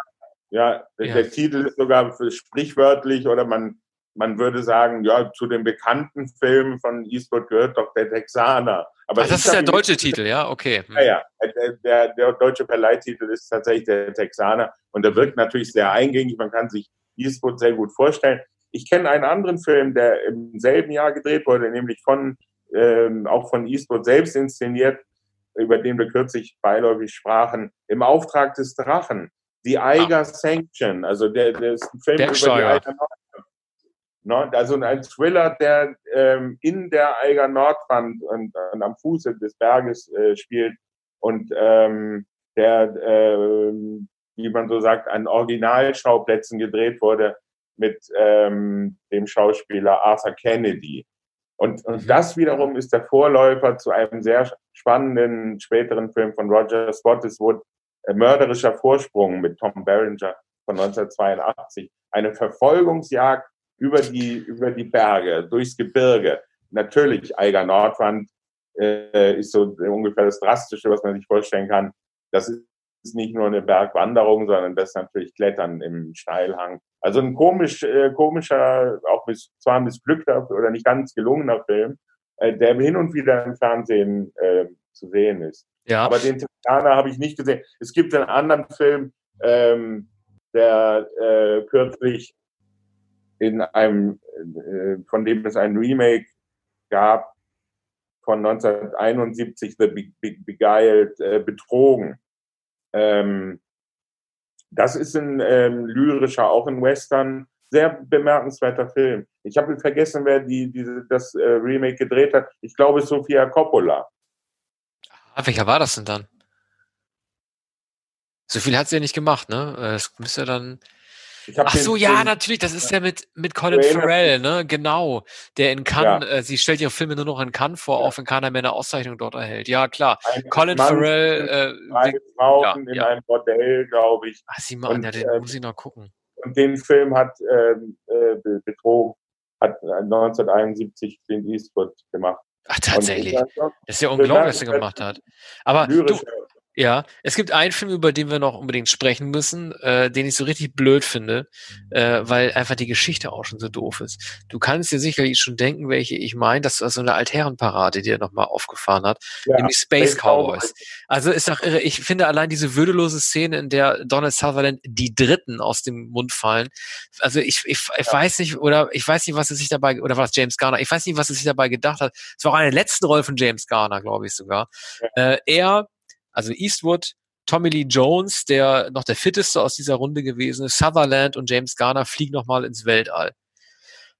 ja, ja, der Titel ist sogar sprichwörtlich oder man, man würde sagen, ja, zu den bekannten Filmen von Eastwood gehört doch der Texaner. Aber Ach, das ist der deutsche Titel, ja, okay. Ja, ja, der, der deutsche Verleihtitel ist tatsächlich der Texaner und der wirkt natürlich sehr eingängig. Man kann sich Eastwood sehr gut vorstellen. Ich kenne einen anderen Film, der im selben Jahr gedreht wurde, nämlich von ähm, auch von Eastwood selbst inszeniert, über den wir kürzlich beiläufig sprachen, im Auftrag des Drachen. The Eiger ah. Sanction, also der, der ist ein Film über die Eiger Nordwand. Also ein Thriller, der ähm, in der Eiger Nordwand und, und am Fuße des Berges äh, spielt und ähm, der, äh, wie man so sagt, an Originalschauplätzen gedreht wurde mit ähm, dem Schauspieler Arthur Kennedy. Und, und mhm. das wiederum ist der Vorläufer zu einem sehr spannenden späteren Film von Roger Spottiswoode, Mörderischer Vorsprung mit Tom Berenger von 1982. Eine Verfolgungsjagd über die, über die Berge, durchs Gebirge. Natürlich, Eiger Nordwand äh, ist so ungefähr das Drastische, was man sich vorstellen kann. Das ist nicht nur eine Bergwanderung, sondern das ist natürlich Klettern im Steilhang. Also ein komisch, äh, komischer, auch bis, zwar missglückter oder nicht ganz gelungener Film. äh, der hin und wieder im Fernsehen äh, zu sehen ist. Ja. Aber den Toskana habe ich nicht gesehen. Es gibt einen anderen Film, ähm, der äh, kürzlich in einem, äh, von dem es ein Remake gab, von 1971, The Be Be Beguiled, äh, Betrogen. Ähm, das ist ein ähm, lyrischer, auch ein Western, sehr bemerkenswerter Film. Ich habe vergessen, wer die, diese, das äh, Remake gedreht hat. Ich glaube, Sofia Coppola. Ah, welcher war das denn dann? So viel hat sie ja nicht gemacht, ne? Es müsste dann. Ach so, ja, natürlich, das ist ja mit, mit Colin Farrell, ne? Genau. Der in Cannes, ja. äh, sie stellt ihre Filme nur noch in Cannes vor, ja. auch wenn keiner mehr eine Auszeichnung dort erhält. Ja, klar. Ein Colin Mann Farrell. Äh, drei Frauen ja, in einem Bordell, glaube ich. Ach, sieh mal an, ja, den äh, muss ich noch gucken. Und den Film hat ähm, äh, betrogen, hat 1971 äh, Clint Eastwood gemacht. Ach, tatsächlich. Das ist ja unglaublich, was er gemacht hat. Aber du, ja, es gibt einen Film, über den wir noch unbedingt sprechen müssen, äh, den ich so richtig blöd finde, äh, weil einfach die Geschichte auch schon so doof ist. Du kannst dir sicherlich schon denken, welche ich meine, dass du so eine Altherrenparade dir nochmal aufgefahren hat, ja, nämlich Space, Space Cowboys. Cowboys. Also ist doch irre. Ich finde allein diese würdelose Szene, in der Donald Sutherland die Dritten aus dem Mund fallen. Also ich, ich, ich ja. weiß nicht, oder ich weiß nicht, was es sich dabei, oder was James Garner, ich weiß nicht, was es sich dabei gedacht hat. Es war auch eine letzte Rolle von James Garner, glaube ich sogar. Ja. Äh, er also Eastwood, Tommy Lee Jones, der noch der fitteste aus dieser Runde gewesen ist, Sutherland und James Garner fliegen nochmal ins Weltall.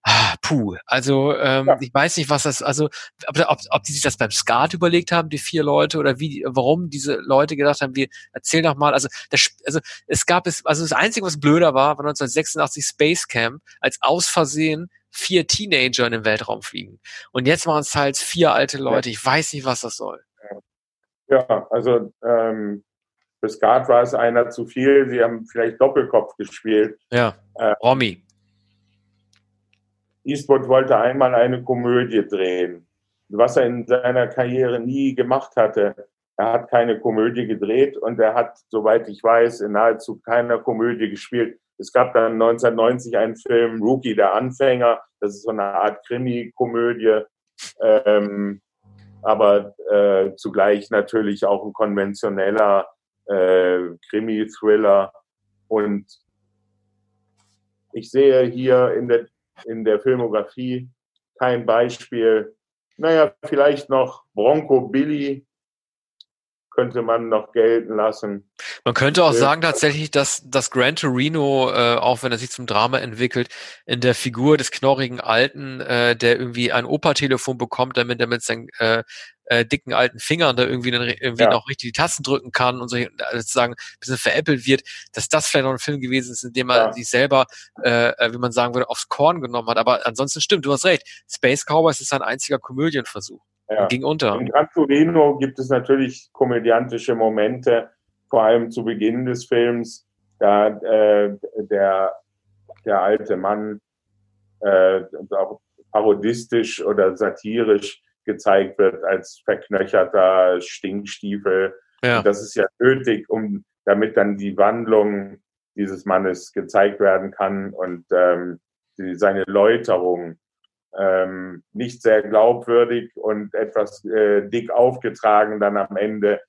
Ah, puh, also ähm, ja. ich weiß nicht, was das, also ob, ob, ob die sich das beim Skat überlegt haben, die vier Leute, oder wie, warum diese Leute gedacht haben, wir erzählen doch mal, also, das, also es gab es, also das Einzige, was blöder war, war 1986 Space Camp, als aus Versehen vier Teenager in den Weltraum fliegen. Und jetzt waren es halt vier alte Leute. Ich weiß nicht, was das soll. Ja, also ähm, für Skat war es einer zu viel. Sie haben vielleicht Doppelkopf gespielt. Ja, äh, Romy. Eastwood wollte einmal eine Komödie drehen, was er in seiner Karriere nie gemacht hatte. Er hat keine Komödie gedreht und er hat, soweit ich weiß, in nahezu keiner Komödie gespielt. Es gab dann 1990 einen Film Rookie, der Anfänger. Das ist so eine Art Krimi-Komödie. Ähm, aber äh, zugleich natürlich auch ein konventioneller äh, Krimi-Thriller. Und ich sehe hier in der, in der Filmografie kein Beispiel. Naja, vielleicht noch Bronco Billy, könnte man noch gelten lassen. Man könnte auch sagen tatsächlich, dass das Gran Torino, äh, auch wenn er sich zum Drama entwickelt, in der Figur des knorrigen Alten, äh, der irgendwie ein Opa-Telefon bekommt, damit er mit seinen äh, äh, dicken alten Fingern da irgendwie, dann, irgendwie ja. noch richtig die Tasten drücken kann und so äh, sozusagen ein bisschen veräppelt wird, dass das vielleicht noch ein Film gewesen ist, in dem er ja. sich selber, äh, äh, wie man sagen würde, aufs Korn genommen hat. Aber ansonsten stimmt, du hast recht. Space Cowboys ist sein einziger Komödienversuch. Ja. Ging unter. In Gran Torino gibt es natürlich komödiantische Momente, vor allem zu Beginn des Films, da äh, der, der alte Mann äh, auch parodistisch oder satirisch gezeigt wird als verknöcherter Stinkstiefel. Ja. Das ist ja nötig, um damit dann die Wandlung dieses Mannes gezeigt werden kann und ähm, die, seine Läuterung ähm, nicht sehr glaubwürdig und etwas äh, dick aufgetragen dann am Ende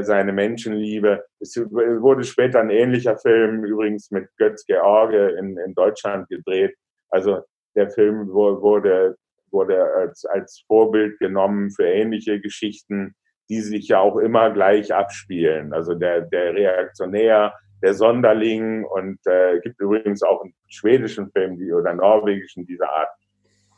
seine Menschenliebe. Es wurde später ein ähnlicher Film übrigens mit Götz George in, in Deutschland gedreht. Also der Film wurde, wurde als, als Vorbild genommen für ähnliche Geschichten, die sich ja auch immer gleich abspielen. Also der, der Reaktionär, der Sonderling und äh, gibt übrigens auch einen schwedischen Film oder norwegischen dieser Art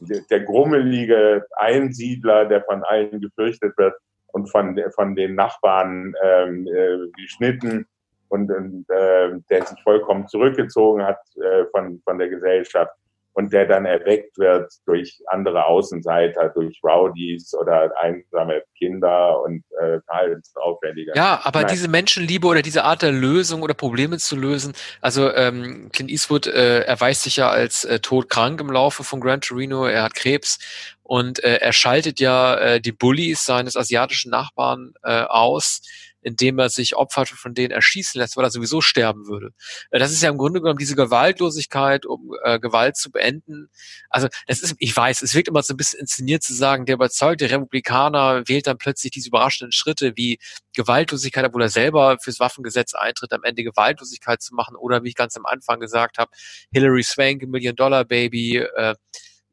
der grummelige Einsiedler, der von allen gefürchtet wird und von, von den Nachbarn ähm, äh, geschnitten und, und äh, der sich vollkommen zurückgezogen hat äh, von, von der Gesellschaft und der dann erweckt wird durch andere Außenseiter, durch Rowdies oder einsame Kinder und äh, verhaltensauffällige. Ja, aber Nein. diese Menschenliebe oder diese Art der Lösung oder Probleme zu lösen, also ähm, Clint Eastwood äh, erweist sich ja als äh, todkrank im Laufe von Gran Torino, er hat Krebs und äh, er schaltet ja äh, die Bullies seines asiatischen Nachbarn äh, aus indem er sich Opfer von denen erschießen lässt, weil er sowieso sterben würde. Äh, das ist ja im Grunde genommen diese Gewaltlosigkeit, um äh, Gewalt zu beenden. Also das ist, ich weiß, es wirkt immer so ein bisschen inszeniert zu sagen, der überzeugte Republikaner wählt dann plötzlich diese überraschenden Schritte wie Gewaltlosigkeit, obwohl er selber fürs Waffengesetz eintritt, am Ende Gewaltlosigkeit zu machen oder wie ich ganz am Anfang gesagt habe, Hillary Swank, Million Dollar Baby, äh,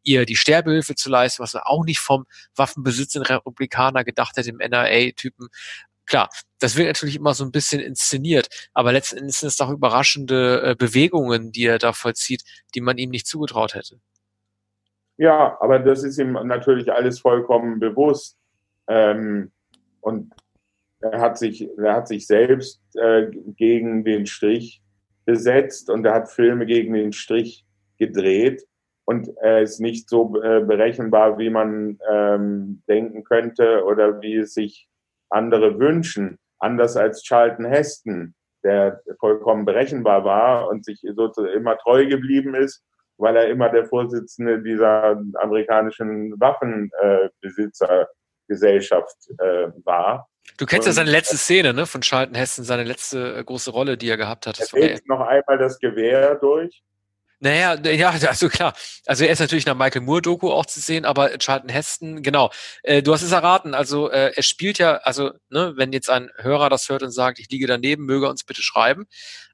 ihr die Sterbehilfe zu leisten, was man auch nicht vom waffenbesitzenden Republikaner gedacht hätte, im NRA-Typen. Klar, das wird natürlich immer so ein bisschen inszeniert, aber letzten Endes sind es doch überraschende äh, Bewegungen, die er da vollzieht, die man ihm nicht zugetraut hätte. Ja, aber das ist ihm natürlich alles vollkommen bewusst. Ähm, und er hat sich, er hat sich selbst äh, gegen den Strich besetzt und er hat Filme gegen den Strich gedreht und er ist nicht so äh, berechenbar, wie man ähm, denken könnte oder wie es sich andere wünschen. Anders als Charlton Heston, der vollkommen berechenbar war und sich sozusagen immer treu geblieben ist, weil er immer der Vorsitzende dieser amerikanischen Waffenbesitzergesellschaft äh, war. Du kennst und, ja seine letzte Szene, ne, von Charlton Heston, seine letzte äh, große Rolle, die er gehabt hat. Er wählt noch einmal das Gewehr durch naja, ja, (laughs) also klar. Also er ist natürlich nach Michael Moore-Doku auch zu sehen, aber Charlton Heston, genau. Äh, du hast es erraten. Also äh, er spielt ja, also ne, wenn jetzt ein Hörer das hört und sagt, ich liege daneben, möge er uns bitte schreiben.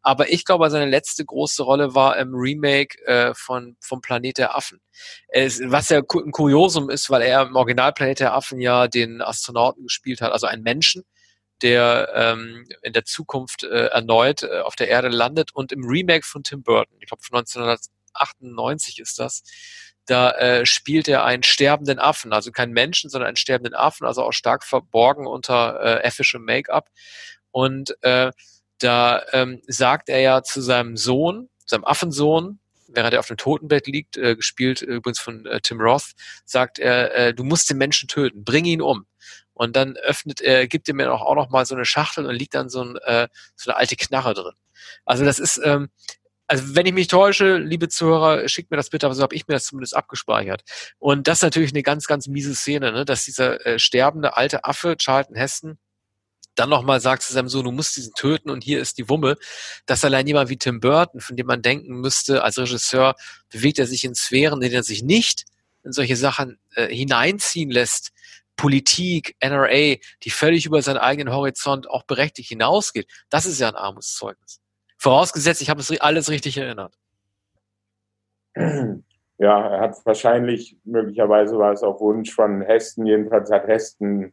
Aber ich glaube, seine letzte große Rolle war im Remake äh, von vom Planet der Affen. Es, was ja ein Kuriosum ist, weil er im Original Planet der Affen ja den Astronauten gespielt hat, also einen Menschen der ähm, in der Zukunft äh, erneut äh, auf der Erde landet und im Remake von Tim Burton, ich glaube von 1998 ist das, da äh, spielt er einen sterbenden Affen, also keinen Menschen, sondern einen sterbenden Affen, also auch stark verborgen unter äh, effischem Make-up. Und äh, da ähm, sagt er ja zu seinem Sohn, seinem Affensohn, während er auf dem Totenbett liegt, äh, gespielt äh, übrigens von äh, Tim Roth, sagt er, äh, du musst den Menschen töten, bring ihn um. Und dann öffnet er, gibt er mir auch, auch noch mal so eine Schachtel und liegt dann so, ein, äh, so eine alte Knarre drin. Also das ist, ähm, also wenn ich mich täusche, liebe Zuhörer, schickt mir das bitte, aber so habe ich mir das zumindest abgespeichert. Und das ist natürlich eine ganz, ganz miese Szene, ne? dass dieser äh, sterbende alte Affe, Charlton Heston, dann nochmal sagt zu seinem Sohn, du musst diesen töten und hier ist die Wumme, dass allein jemand wie Tim Burton, von dem man denken müsste, als Regisseur bewegt er sich in Sphären, in denen er sich nicht in solche Sachen äh, hineinziehen lässt, Politik, NRA, die völlig über seinen eigenen Horizont auch berechtigt hinausgeht. Das ist ja ein Armutszeugnis. Vorausgesetzt, ich habe es alles richtig erinnert. (clears throat) Ja, er hat wahrscheinlich, möglicherweise war es auf Wunsch von Heston, jedenfalls hat Heston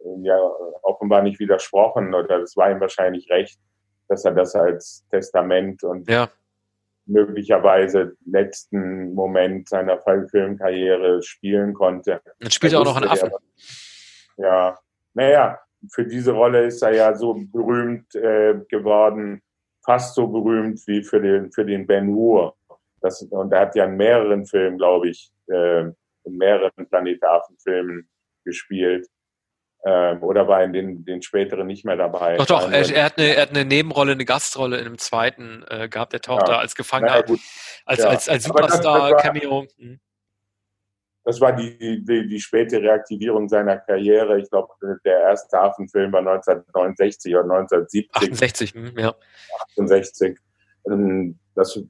äh, ja offenbar nicht widersprochen oder das war ihm wahrscheinlich recht, dass er das als Testament und ja möglicherweise letzten Moment seiner Filmkarriere spielen konnte. Dann spielt er auch noch einen Affen. ja, naja, für diese Rolle ist er ja so berühmt äh, geworden, fast so berühmt wie für den, für den Ben Hur. Das, und er hat ja in mehreren Filmen, glaube ich, äh, in mehreren Planet Filmen gespielt ähm, oder war in den, den späteren nicht mehr dabei. Doch, doch, er, er, hat eine, er hat eine Nebenrolle, eine Gastrolle in einem zweiten äh, gehabt, der taucht ja. da als Gefangener, ja, als, ja. als, als Superstar-Cameo. Mhm. Das war die, die, die späte Reaktivierung seiner Karriere. Ich glaube, der erste Hafenfilm war 1969 oder 1970. 68, hm, ja. 68. Ähm, das,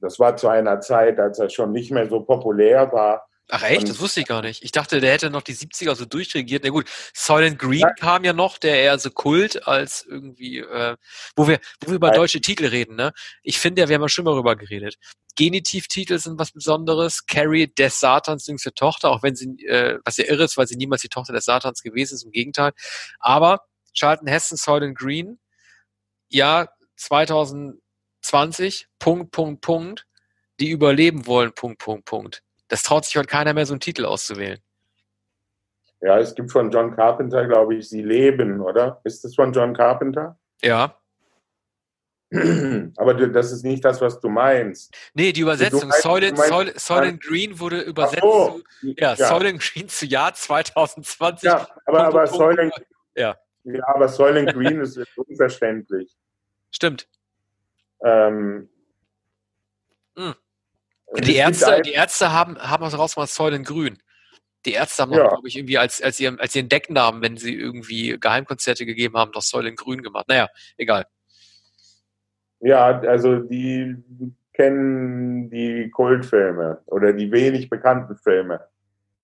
das war zu einer Zeit, als er schon nicht mehr so populär war Ach echt? Und, das wusste ich gar nicht. Ich dachte, der hätte noch die 70er so durchregiert. Na gut, Silent Green ja. kam ja noch, der eher so Kult als irgendwie, äh, wo wir, wo wir über deutsche Titel reden, ne? Ich finde ja, wir haben ja schon mal darüber geredet. Genitivtitel sind was Besonderes. Carrie des Satans, jüngste Tochter, auch wenn sie, äh, was ja irre ist, weil sie niemals die Tochter des Satans gewesen ist, im Gegenteil. Aber Charlton Heston, Silent Green, ja, 2020, Punkt, Punkt, Punkt, die überleben wollen, Punkt, Punkt, Punkt das traut sich heute keiner mehr, so einen Titel auszuwählen. Ja, es gibt von John Carpenter, glaube ich, Sie leben, oder? Ist das von John Carpenter? Ja. (clears throat) Aber das ist nicht das, was du meinst. Nee, die Übersetzung. Soylent, Soylent, Soylent Green wurde übersetzt so. zu, ja, ja. Soylent Green zu Jahr 2020. Ja, aber, aber Soylent, ja. ja, aber Soylent Green ist unverständlich. Stimmt. Ähm, hm. Die Ärzte, die Ärzte haben, haben aus rausgemacht Säulen grün. Die Ärzte haben, ja. glaube ich, irgendwie als, als, ihren, als ihren Decknamen, wenn sie irgendwie Geheimkonzerte gegeben haben, das Säule in Grün gemacht. Naja, egal. Ja, also die kennen die Kultfilme oder die wenig bekannten Filme.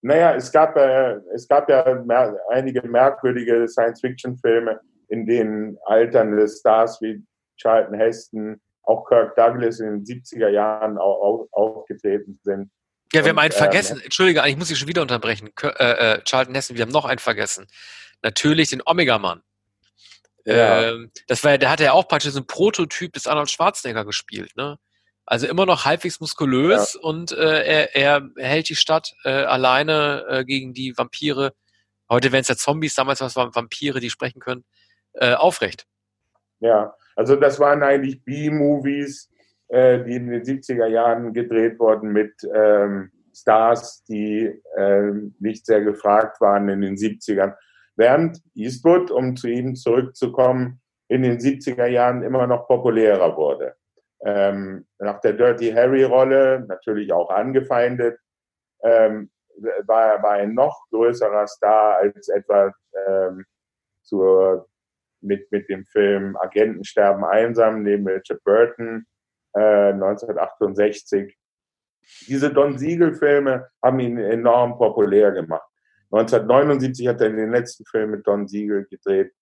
Naja, es gab, äh, es gab ja mer einige merkwürdige Science-Fiction-Filme, in denen alternde Stars wie Charlton Heston, auch Kirk Douglas in den 70er Jahren auch, aufgetreten sind. Ja, wir und, haben einen vergessen. Ähm, Entschuldige, ich muss dich schon wieder unterbrechen. Äh, äh, Charlton Heston, wir haben noch einen vergessen. Natürlich den Omega-Mann. Ja. Ähm, das war, der hatte ja auch praktisch so ein Prototyp des Arnold Schwarzenegger gespielt, ne? Also immer noch halbwegs muskulös ja. und äh, er, er hält die Stadt äh, alleine äh, gegen die Vampire. Heute wären es ja Zombies, damals waren es Vampire, die sprechen können, äh, aufrecht. Ja, also das waren eigentlich B-Movies, äh, die in den 70er Jahren gedreht wurden mit ähm, Stars, die äh, nicht sehr gefragt waren in den 70ern. Während Eastwood, um zu ihm zurückzukommen, in den 70er Jahren immer noch populärer wurde. Ähm, nach der Dirty Harry-Rolle, natürlich auch angefeindet, ähm, war er ein noch größerer Star als etwa ähm, zur, mit, mit dem Film Agenten sterben einsam neben Richard Burton äh, 1968. Diese Don Siegel-Filme haben ihn enorm populär gemacht. 1979 hat er den letzten Film mit Don Siegel gedreht,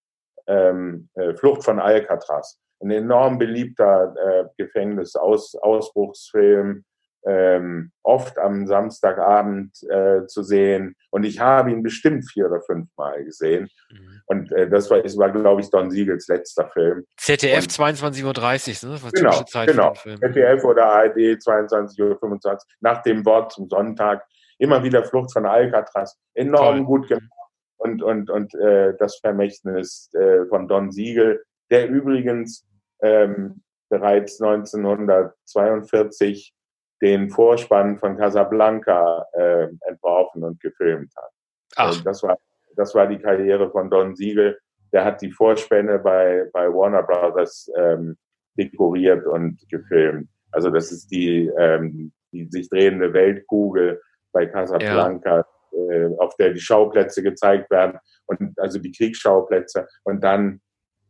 ähm, äh, Flucht von Alcatraz. Ein enorm beliebter äh, Gefängnisausbruchsfilm, ähm, oft am Samstagabend äh, zu sehen. Und ich habe ihn bestimmt vier oder fünf Mal gesehen. Mhm. Und äh, das war, war glaube ich, Don Siegels letzter Film. ZDF 22.30 Uhr, ne? Das genau, Zeit genau. ZDF oder ARD 22.25 Uhr, nach dem Wort zum Sonntag immer wieder Flucht von Alcatraz, enorm Toll. gut gemacht. Und, und, und äh, das Vermächtnis äh, von Don Siegel, der übrigens ähm, bereits 1942 den Vorspann von Casablanca äh, entworfen und gefilmt hat. Ach. Also das, war, das war die Karriere von Don Siegel. Der hat die Vorspänne bei, bei Warner Brothers ähm, dekoriert und gefilmt. Also das ist die, ähm, die sich drehende Weltkugel bei Casablanca, ja. äh, auf der die Schauplätze gezeigt werden und also die Kriegsschauplätze und dann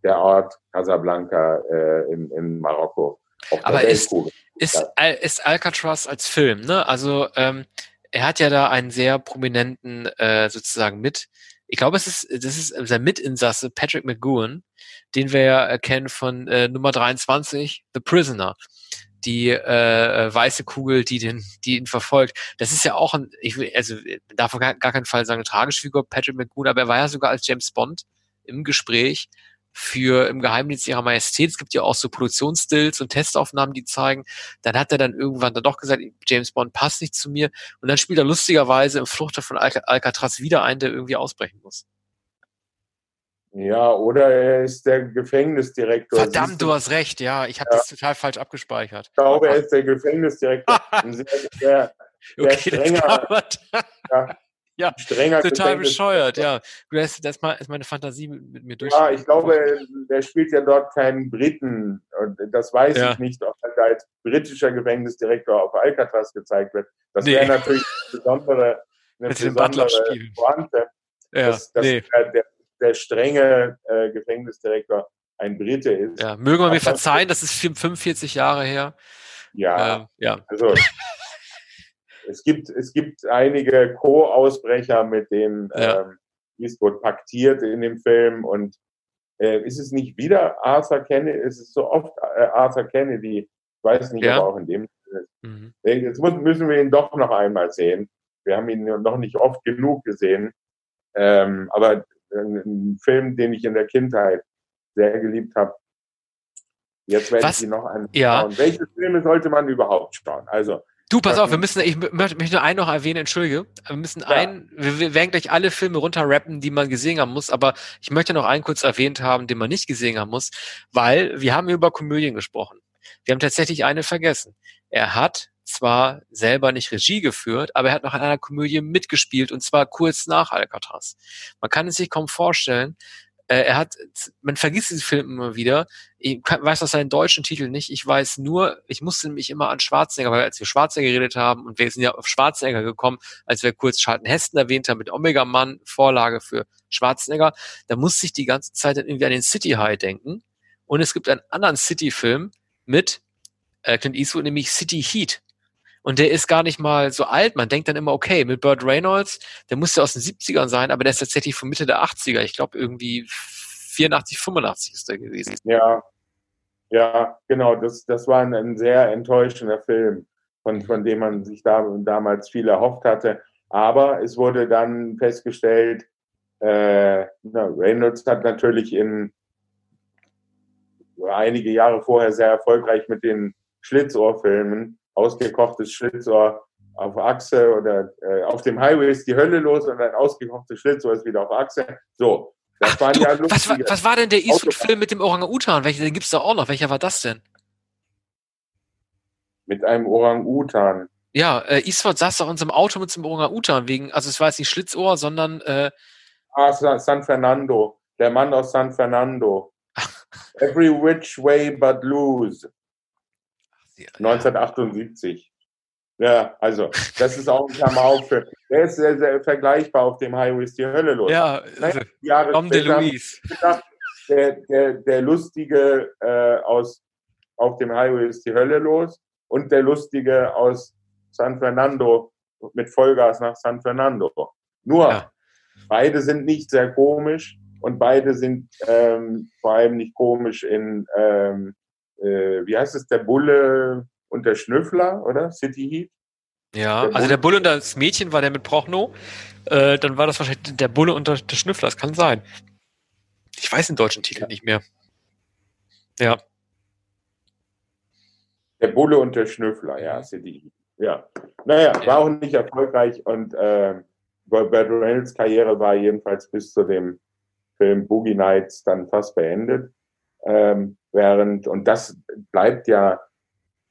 der Ort Casablanca äh, in, in Marokko. Aber ist, ist, ist Alcatraz als Film, ne? Also ähm, er hat ja da einen sehr prominenten äh, sozusagen mit. Ich glaube, es ist das ist sein Mitinsasse Patrick McGowan, den wir ja kennen von äh, Nummer 23, The Prisoner die äh, äh, weiße Kugel, die den, die ihn verfolgt. Das ist ja auch ein, ich will, also darf gar, gar keinen Fall sagen, eine tragische Figur, Patrick McGoon, aber er war ja sogar als James Bond im Gespräch für im Geheimdienst ihrer Majestät. Es gibt ja auch so Produktionsstills und Testaufnahmen, die zeigen. Dann hat er dann irgendwann dann doch gesagt, James Bond passt nicht zu mir. Und dann spielt er lustigerweise im Fluchter von Alcatraz wieder ein, der irgendwie ausbrechen muss. Ja, oder er ist der Gefängnisdirektor. Verdammt, du hast recht, ja. Ich habe ja. das total falsch abgespeichert. Ich glaube, er ist der Gefängnisdirektor. (laughs) sehr, sehr, sehr okay, strenger, (laughs) ja, ja, strenger total bescheuert, ja. Das, das ist meine Fantasie mit, mir durch. Ja, ich glaube, der spielt ja dort keinen Briten. Und das weiß ja. ich nicht, ob er da als britischer Gefängnisdirektor auf Alcatraz gezeigt wird. Das nee. wäre natürlich (laughs) eine besondere, eine besondere Pointe. Ja, dass, dass nee. der, der strenge äh, Gefängnisdirektor ein Brite ist. Ja, möge man mir verzeihen, das ist 45 Jahre her. Ja, ähm, ja. also (laughs) es gibt, es gibt einige Co-Ausbrecher, mit denen ja. ähm, Eastwood paktiert in dem Film und äh, ist es nicht wieder Arthur Kennedy, ist es so oft äh, Arthur Kennedy, ich weiß nicht, ja. ob auch in dem mhm. Jetzt muss, müssen wir ihn doch noch einmal sehen. Wir haben ihn noch nicht oft genug gesehen. Ähm, aber ein Film, den ich in der Kindheit sehr geliebt habe. Jetzt werde ich ihn noch anschauen. Ja. Welche Filme sollte man überhaupt schauen? Also Du, pass auf, wir müssen, ich möchte, möchte einen noch erwähnen, entschuldige. Wir müssen ja. einen, wir werden gleich alle Filme runterrappen, die man gesehen haben muss, aber ich möchte noch einen kurz erwähnt haben, den man nicht gesehen haben muss, weil wir haben über Komödien gesprochen. Wir haben tatsächlich eine vergessen. Er hat zwar selber nicht Regie geführt, aber er hat noch in einer Komödie mitgespielt und zwar kurz nach Alcatraz. Man kann es sich kaum vorstellen, Äh, er hat, man vergisst diesen Film immer wieder. Ich weiß auch seinen deutschen Titel nicht. Ich weiß nur, ich musste mich immer an Schwarzenegger, weil als wir Schwarzenegger geredet haben und wir sind ja auf Schwarzenegger gekommen, als wir kurz Schalten Hesten erwähnt haben mit Omega Mann, Vorlage für Schwarzenegger, da musste ich die ganze Zeit dann irgendwie an den City High denken. Und es gibt einen anderen City-Film mit äh, Clint Eastwood, nämlich City Heat. Und der ist gar nicht mal so alt. Man denkt dann immer, okay, mit Burt Reynolds, der musste aus den 70ern sein, aber der ist tatsächlich von Mitte der 80er. Ich glaube, irgendwie 84, 85 ist der gewesen. Ja, ja, genau. Das, das war ein, ein sehr enttäuschender Film, von, von dem man sich da, damals viel erhofft hatte. Aber es wurde dann festgestellt, äh, na, Reynolds hat natürlich in einige Jahre vorher sehr erfolgreich mit den Schlitzohrfilmen ausgekochtes Schlitzohr auf Achse oder äh, auf dem Highway ist die Hölle los und ein ausgekochtes Schlitzohr ist wieder auf Achse. So. Das Ach, waren du, ja was, war, was war denn der Eastwood-Film mit dem Orang-Utan? Welchen, den gibt's da auch noch. Welcher war das denn? Mit einem Orang-Utan. Ja, äh, Eastwood saß doch in unserem Auto mit dem Orang-Utan wegen, also es war jetzt nicht Schlitzohr, sondern äh, Ah, San Fernando. Der Mann aus San Fernando. Every which way but lose. 1978. Ja, also, das ist auch ein Klamauk-Film. Der ist sehr, sehr vergleichbar auf dem Highway ist die Hölle los. Ja, also, Jahre Tom DeLuise. Der, der, der Lustige äh, aus Auf dem Highway ist die Hölle los und der Lustige aus San Fernando mit Vollgas nach San Fernando. Nur, ja. beide sind nicht sehr komisch und beide sind ähm, vor allem nicht komisch in ähm, äh, wie heißt es, der Bulle und der Schnüffler, oder? City Heat? Ja, der also der Bulle und das Mädchen war der mit Prochno. Äh, dann war das wahrscheinlich der Bulle und der, der Schnüffler. Das kann sein. Ich weiß den deutschen Titel ja. nicht mehr. Ja. Der Bulle und der Schnüffler, ja, City Heat. Ja. Naja, war auch nicht erfolgreich und äh, Burt Reynolds Karriere war jedenfalls bis zu dem Film Boogie Nights dann fast beendet. Ähm, während, und das bleibt ja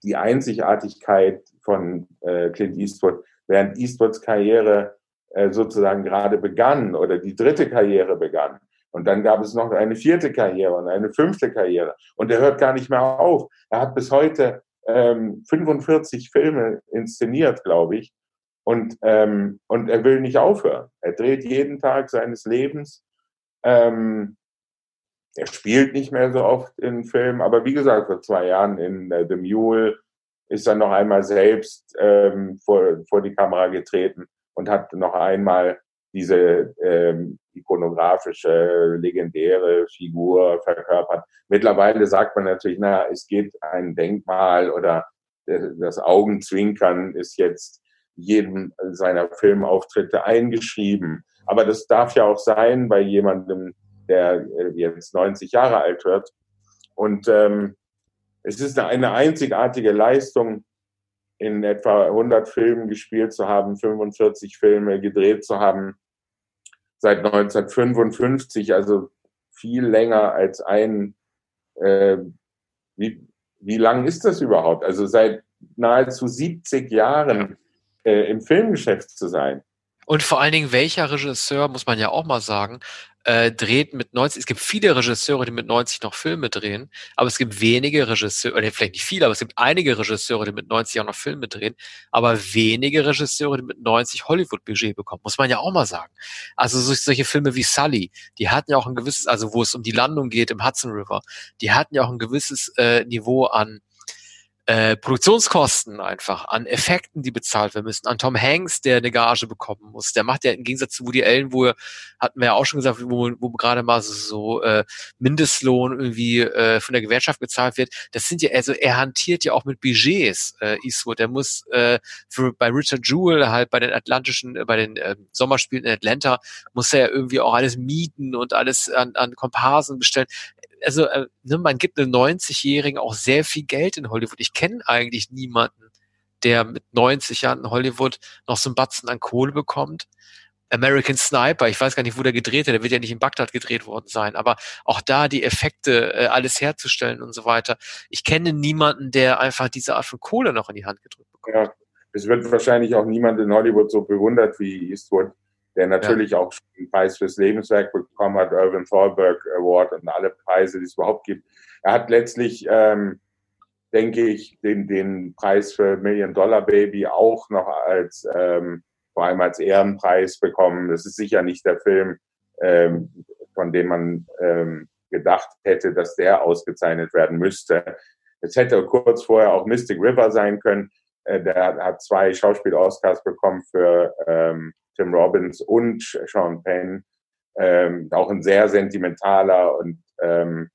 die Einzigartigkeit von äh, Clint Eastwood, während Eastwoods Karriere äh, sozusagen gerade begann oder die dritte Karriere begann. Und dann gab es noch eine vierte Karriere und eine fünfte Karriere. Und er hört gar nicht mehr auf. Er hat bis heute ähm, 45 Filme inszeniert, glaube ich. Und, ähm, und er will nicht aufhören. Er dreht jeden Tag seines Lebens. Ähm, er spielt nicht mehr so oft in Filmen, aber wie gesagt, vor zwei Jahren in äh, The Mule ist er noch einmal selbst ähm, vor, vor die Kamera getreten und hat noch einmal diese ähm, ikonografische, legendäre Figur verkörpert. Mittlerweile sagt man natürlich, na, es gibt ein Denkmal oder das Augenzwinkern ist jetzt jedem seiner Filmauftritte eingeschrieben. Aber das darf ja auch sein bei jemandem, der äh, jetzt 90 Jahre alt wird. Und ähm, es ist eine einzigartige Leistung, in etwa 100 Filmen gespielt zu haben, 45 Filme gedreht zu haben, seit 1955, also viel länger als ein, äh, wie, wie lang ist das überhaupt? Also seit nahezu 70 Jahren äh, im Filmgeschäft zu sein. Und vor allen Dingen, welcher Regisseur, muss man ja auch mal sagen, äh, dreht mit 90, es gibt viele Regisseure, die mit 90 noch Filme drehen, aber es gibt wenige Regisseure, oder vielleicht nicht viele, aber es gibt einige Regisseure, die mit 90 auch noch Filme drehen, aber wenige Regisseure, die mit 90 Hollywood-Budget bekommen, muss man ja auch mal sagen. Also solche Filme wie Sully, die hatten ja auch ein gewisses, also wo es um die Landung geht im Hudson River, die hatten ja auch ein gewisses äh, Niveau an äh, Produktionskosten einfach, an Effekten, die bezahlt werden müssen, an Tom Hanks, der eine Gage bekommen muss. Der macht ja im Gegensatz zu Woody Allen, wo hatten wir ja auch schon gesagt, wo, wo gerade mal so, so äh, Mindestlohn irgendwie äh, von der Gewerkschaft gezahlt wird. Das sind ja, also er hantiert ja auch mit Budgets, äh, Eastwood. Der muss äh, für, bei Richard Jewell halt bei den Atlantischen, äh, bei den äh, Sommerspielen in Atlanta, muss er ja irgendwie auch alles mieten und alles an, an Komparsen bestellen also äh, ne, man gibt einem 90-Jährigen auch sehr viel Geld in Hollywood. Ich kenne eigentlich niemanden, der mit 90 Jahren in Hollywood noch so einen Batzen an Kohle bekommt. American Sniper, ich weiß gar nicht, wo der gedreht hat, der wird ja nicht in Bagdad gedreht worden sein, aber auch da die Effekte, äh, alles herzustellen und so weiter. Ich kenne niemanden, der einfach diese Art von Kohle noch in die Hand gedrückt bekommt. Ja, es wird wahrscheinlich auch niemand in Hollywood so bewundert wie Eastwood. der natürlich ja. auch den Preis fürs Lebenswerk bekommen hat, Irvin Thalberg Award und alle Preise, die es überhaupt gibt. Er hat letztlich, ähm, denke ich, den, den Preis für Million Dollar Baby auch noch als, ähm, vor allem als Ehrenpreis bekommen. Das ist sicher nicht der Film, ähm, von dem man ähm, gedacht hätte, dass der ausgezeichnet werden müsste. Es hätte kurz vorher auch Mystic River sein können. Äh, der hat zwei Schauspiel-Oscars bekommen für ähm, Tim Robbins und Sean Penn. Ähm, auch ein sehr sentimentaler und ähm,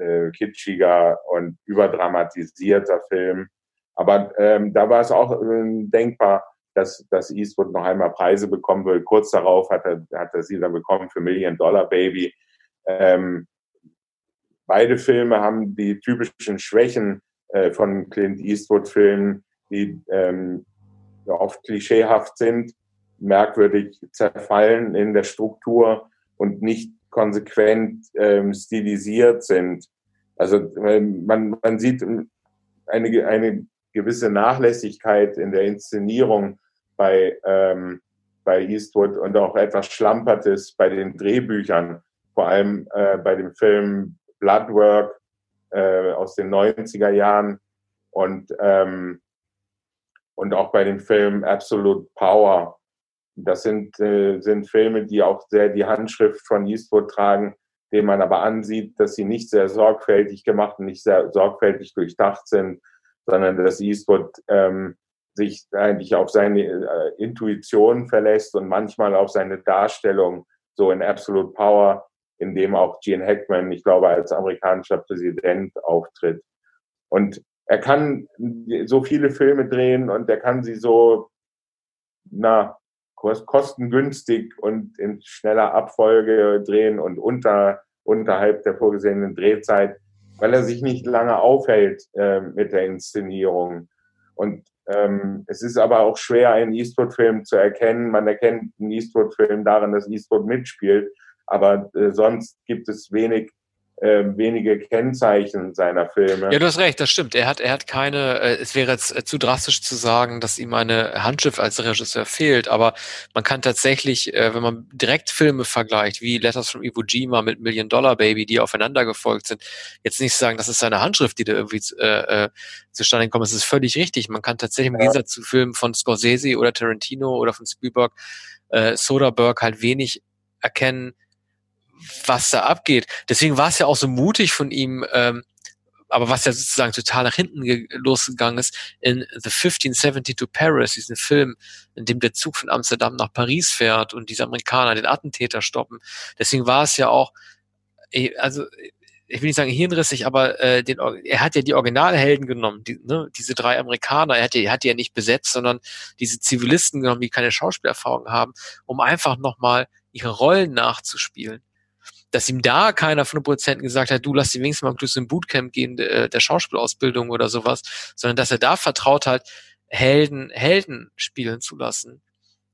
äh, kitschiger und überdramatisierter Film. Aber ähm, da war es auch äh, denkbar, dass, dass Eastwood noch einmal Preise bekommen will. Kurz darauf hat er, hat er sie dann bekommen für Million Dollar Baby. Ähm, beide Filme haben die typischen Schwächen äh, von Clint Eastwood-Filmen, die ähm, oft klischeehaft sind, merkwürdig zerfallen in der Struktur und nicht konsequent ähm, stilisiert sind. Also man, man sieht eine, eine gewisse Nachlässigkeit in der Inszenierung bei, ähm, bei Eastwood und auch etwas Schlampertes bei den Drehbüchern, vor allem äh, bei dem Film Bloodwork äh, aus den 90er Jahren und, ähm, und auch bei dem Film Absolute Power. Das sind, äh, sind Filme, die auch sehr die Handschrift von Eastwood tragen, dem man aber ansieht, dass sie nicht sehr sorgfältig gemacht und nicht sehr sorgfältig durchdacht sind, sondern dass Eastwood ähm, sich eigentlich auf seine äh, Intuition verlässt und manchmal auf seine Darstellung, so in Absolute Power, in dem auch Gene Hackman, ich glaube, als amerikanischer Präsident auftritt. Und er kann so viele Filme drehen und er kann sie so, na, kostengünstig und in schneller Abfolge drehen und unter, unterhalb der vorgesehenen Drehzeit, weil er sich nicht lange aufhält äh, mit der Inszenierung. Und ähm, es ist aber auch schwer, einen Eastwood-Film zu erkennen. Man erkennt einen Eastwood-Film daran, dass Eastwood mitspielt, aber äh, sonst gibt es wenig äh, wenige Kennzeichen seiner Filme. Ja, du hast recht, das stimmt. Er hat, er hat keine, äh, es wäre jetzt äh, zu drastisch zu sagen, dass ihm eine Handschrift als Regisseur fehlt, aber man kann tatsächlich, äh, wenn man direkt Filme vergleicht, wie Letters from Iwo Jima mit Million Dollar Baby, die aufeinander gefolgt sind, jetzt nicht sagen, das ist seine Handschrift, die da irgendwie äh, äh, zustande kommt. Es ist völlig richtig. Man kann tatsächlich im Gegensatz zu Filmen von Scorsese oder Tarantino oder von Spielberg, äh, Soderbergh halt wenig erkennen, was da abgeht. Deswegen war es ja auch so mutig von ihm, ähm, aber was ja sozusagen total nach hinten losgegangen ist, in The 1570 to Paris, diesen Film, in dem der Zug von Amsterdam nach Paris fährt und diese Amerikaner den Attentäter stoppen. Deswegen war es ja auch, eh, also ich will nicht sagen hirnrissig, aber äh, den, er hat ja die Originalhelden genommen, die, ne, diese drei Amerikaner. Er hat, die, er hat die ja nicht besetzt, sondern diese Zivilisten genommen, die keine Schauspielerfahrung haben, um einfach nochmal ihre Rollen nachzuspielen dass ihm da keiner von den Produzenten gesagt hat, du lass die wenigstens mal ein Bootcamp gehen, der, der Schauspielausbildung oder sowas, sondern dass er da vertraut hat, Helden, Helden spielen zu lassen.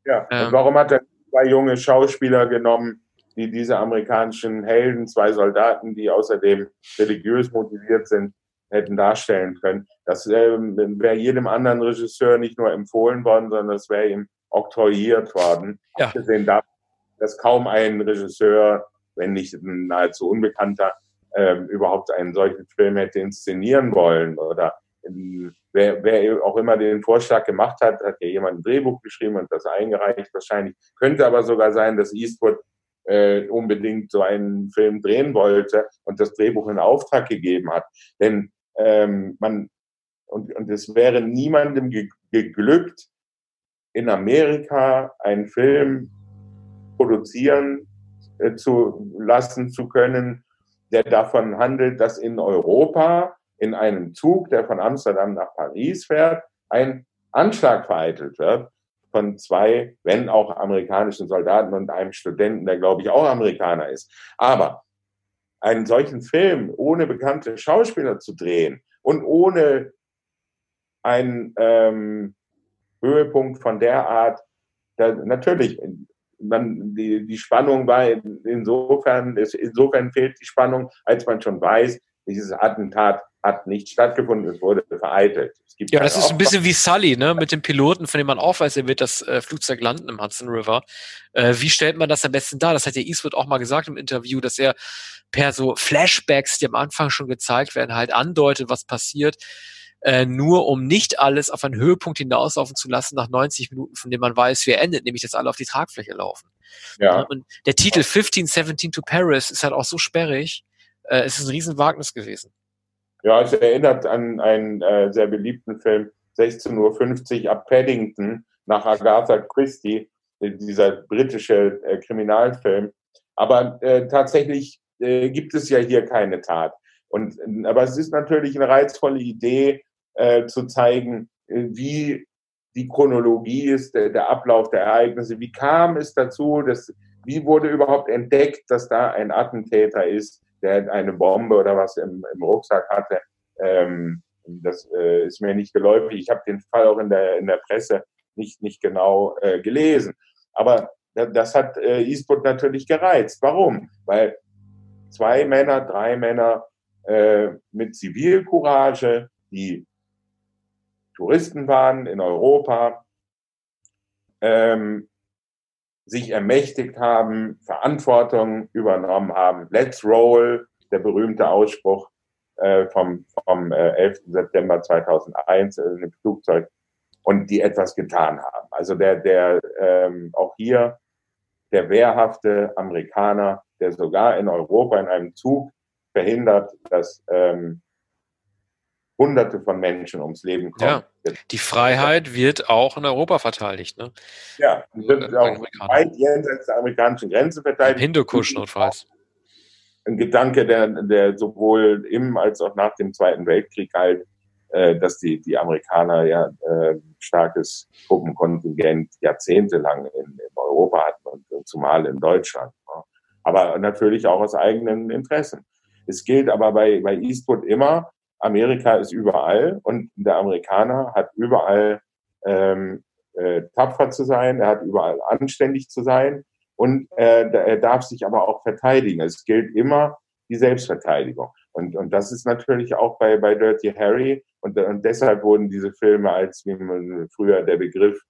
Ja, ähm, und warum hat er zwei junge Schauspieler genommen, die diese amerikanischen Helden, zwei Soldaten, die außerdem religiös motiviert sind, hätten darstellen können. Das ähm, wäre jedem anderen Regisseur nicht nur empfohlen worden, sondern das wäre ihm oktroyiert worden. Ja. Abgesehen davon, dass kaum ein Regisseur wenn nicht ein nahezu Unbekannter, ähm, überhaupt einen solchen Film hätte inszenieren wollen oder in, wer, wer auch immer den Vorschlag gemacht hat, hat ja jemand ein Drehbuch geschrieben und das eingereicht wahrscheinlich. Könnte aber sogar sein, dass Eastwood äh, unbedingt so einen Film drehen wollte und das Drehbuch in Auftrag gegeben hat. Denn ähm, man und, und es wäre niemandem ge geglückt, in Amerika einen Film produzieren äh, zu lassen zu können, der davon handelt, dass in Europa in einem Zug, der von Amsterdam nach Paris fährt, ein Anschlag vereitelt wird von zwei, wenn auch amerikanischen Soldaten und einem Studenten, der glaube ich auch Amerikaner ist. Aber einen solchen Film ohne bekannte Schauspieler zu drehen und ohne einen ähm, Höhepunkt von der Art, da, natürlich, man, die, die Spannung war insofern, insofern fehlt die Spannung, als man schon weiß, dieses Attentat hat nicht stattgefunden, es wurde vereitelt. ja, das ist ein bisschen wie Sully, ne, mit dem Piloten, von dem man auch weiß, er wird das äh, Flugzeug landen im Hudson River. Äh, wie stellt man das am besten dar? Das hat der Eastwood auch mal gesagt im Interview, dass er per so Flashbacks, die am Anfang schon gezeigt werden, halt andeutet, was passiert, äh, nur um nicht alles auf einen Höhepunkt hinauslaufen zu lassen nach 90 Minuten, von dem man weiß, wie er endet, nämlich dass alle auf die Tragfläche laufen. Ja. Und der Titel 1517 to Paris ist halt auch so sperrig. Äh, es ist ein Riesenwagnis gewesen. Ja, es erinnert an einen äh, sehr beliebten Film, 16.50 Uhr ab Paddington nach Agatha Christie, dieser britische äh, Kriminalfilm. Aber äh, tatsächlich äh, gibt es ja hier keine Tat. Und, aber es ist natürlich eine reizvolle Idee, äh, zu zeigen, äh, wie die Chronologie ist, der, der, Ablauf der Ereignisse. Wie kam es dazu, dass, wie wurde überhaupt entdeckt, dass da ein Attentäter ist, der eine Bombe oder was im, im Rucksack hatte? Ähm, das äh, ist mir nicht geläufig. Ich habe den Fall auch in der, in der Presse nicht, nicht genau äh, gelesen. Aber das hat äh, Eastwood natürlich gereizt. Warum? Weil zwei Männer, drei Männer äh, mit Zivilcourage, die Touristen waren in Europa, ähm, sich ermächtigt haben, Verantwortung übernommen haben. Let's roll, der berühmte Ausspruch äh, vom, vom äh, 11. September 2001 äh, im Flugzeug und die etwas getan haben. Also der, der ähm, auch hier der wehrhafte Amerikaner, der sogar in Europa in einem Zug verhindert, dass ähm, Hunderte von Menschen ums Leben kommen. Ja, die Freiheit wird auch in Europa verteidigt. Ne? Ja, wird auch weit jenseits der amerikanischen Grenze verteidigt. Hindukusch notfalls. Ein Gedanke, der, der sowohl im als auch nach dem Zweiten Weltkrieg halt, äh, dass die, die Amerikaner ja äh, starkes Truppenkontingent jahrzehntelang in, in Europa hatten und zumal in Deutschland. Ne? Aber natürlich auch aus eigenen Interessen. Es gilt aber bei, bei Eastwood immer, Amerika ist überall und der Amerikaner hat überall ähm, äh, tapfer zu sein, er hat überall anständig zu sein und äh, er darf sich aber auch verteidigen. Es gilt immer die Selbstverteidigung. Und, und das ist natürlich auch bei, bei Dirty Harry und, und deshalb wurden diese Filme als, wie man früher der Begriff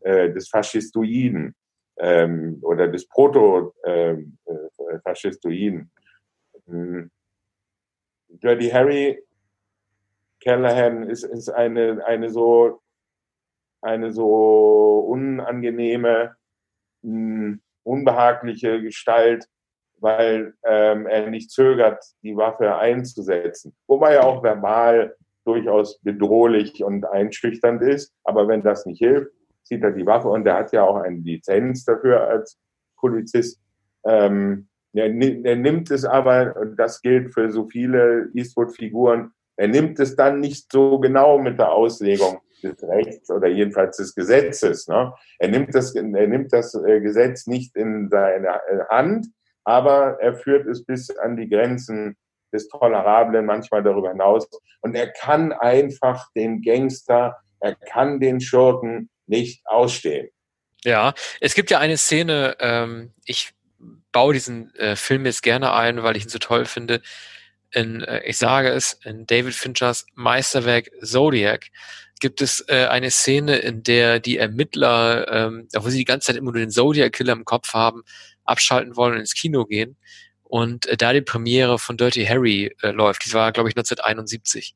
äh, des Faschistoiden ähm, oder des Proto-Faschistoiden. Ähm, äh, Dirty Harry Callahan ist, ist eine, eine so, eine so unangenehme, hm, unbehagliche Gestalt, weil ähm, er nicht zögert, die Waffe einzusetzen. Wobei er auch verbal durchaus bedrohlich und einschüchternd ist. Aber wenn das nicht hilft, zieht er die Waffe und er hat ja auch eine Lizenz dafür als Polizist. Ähm, er, er nimmt es aber, und das gilt für so viele Eastwood-Figuren, er nimmt es dann nicht so genau mit der Auslegung des Rechts oder jedenfalls des Gesetzes. Ne? Er, nimmt das, er nimmt das äh, Gesetz nicht in seine äh, Hand, aber er führt es bis an die Grenzen des Tolerablen, manchmal darüber hinaus. Und er kann einfach den Gangster, er kann den Schurken nicht ausstehen. Ja, es gibt ja eine Szene, ähm, ich baue diesen äh, Film jetzt gerne ein, weil ich ihn so toll finde. In, äh, ich sage es, in David Finchers Meisterwerk Zodiac gibt es äh, eine Szene, in der die Ermittler, ähm, wo sie die ganze Zeit immer nur den Zodiac-Killer im Kopf haben, abschalten wollen und ins Kino gehen. Und äh, da die Premiere von Dirty Harry äh, läuft, die war, glaube ich, 1971,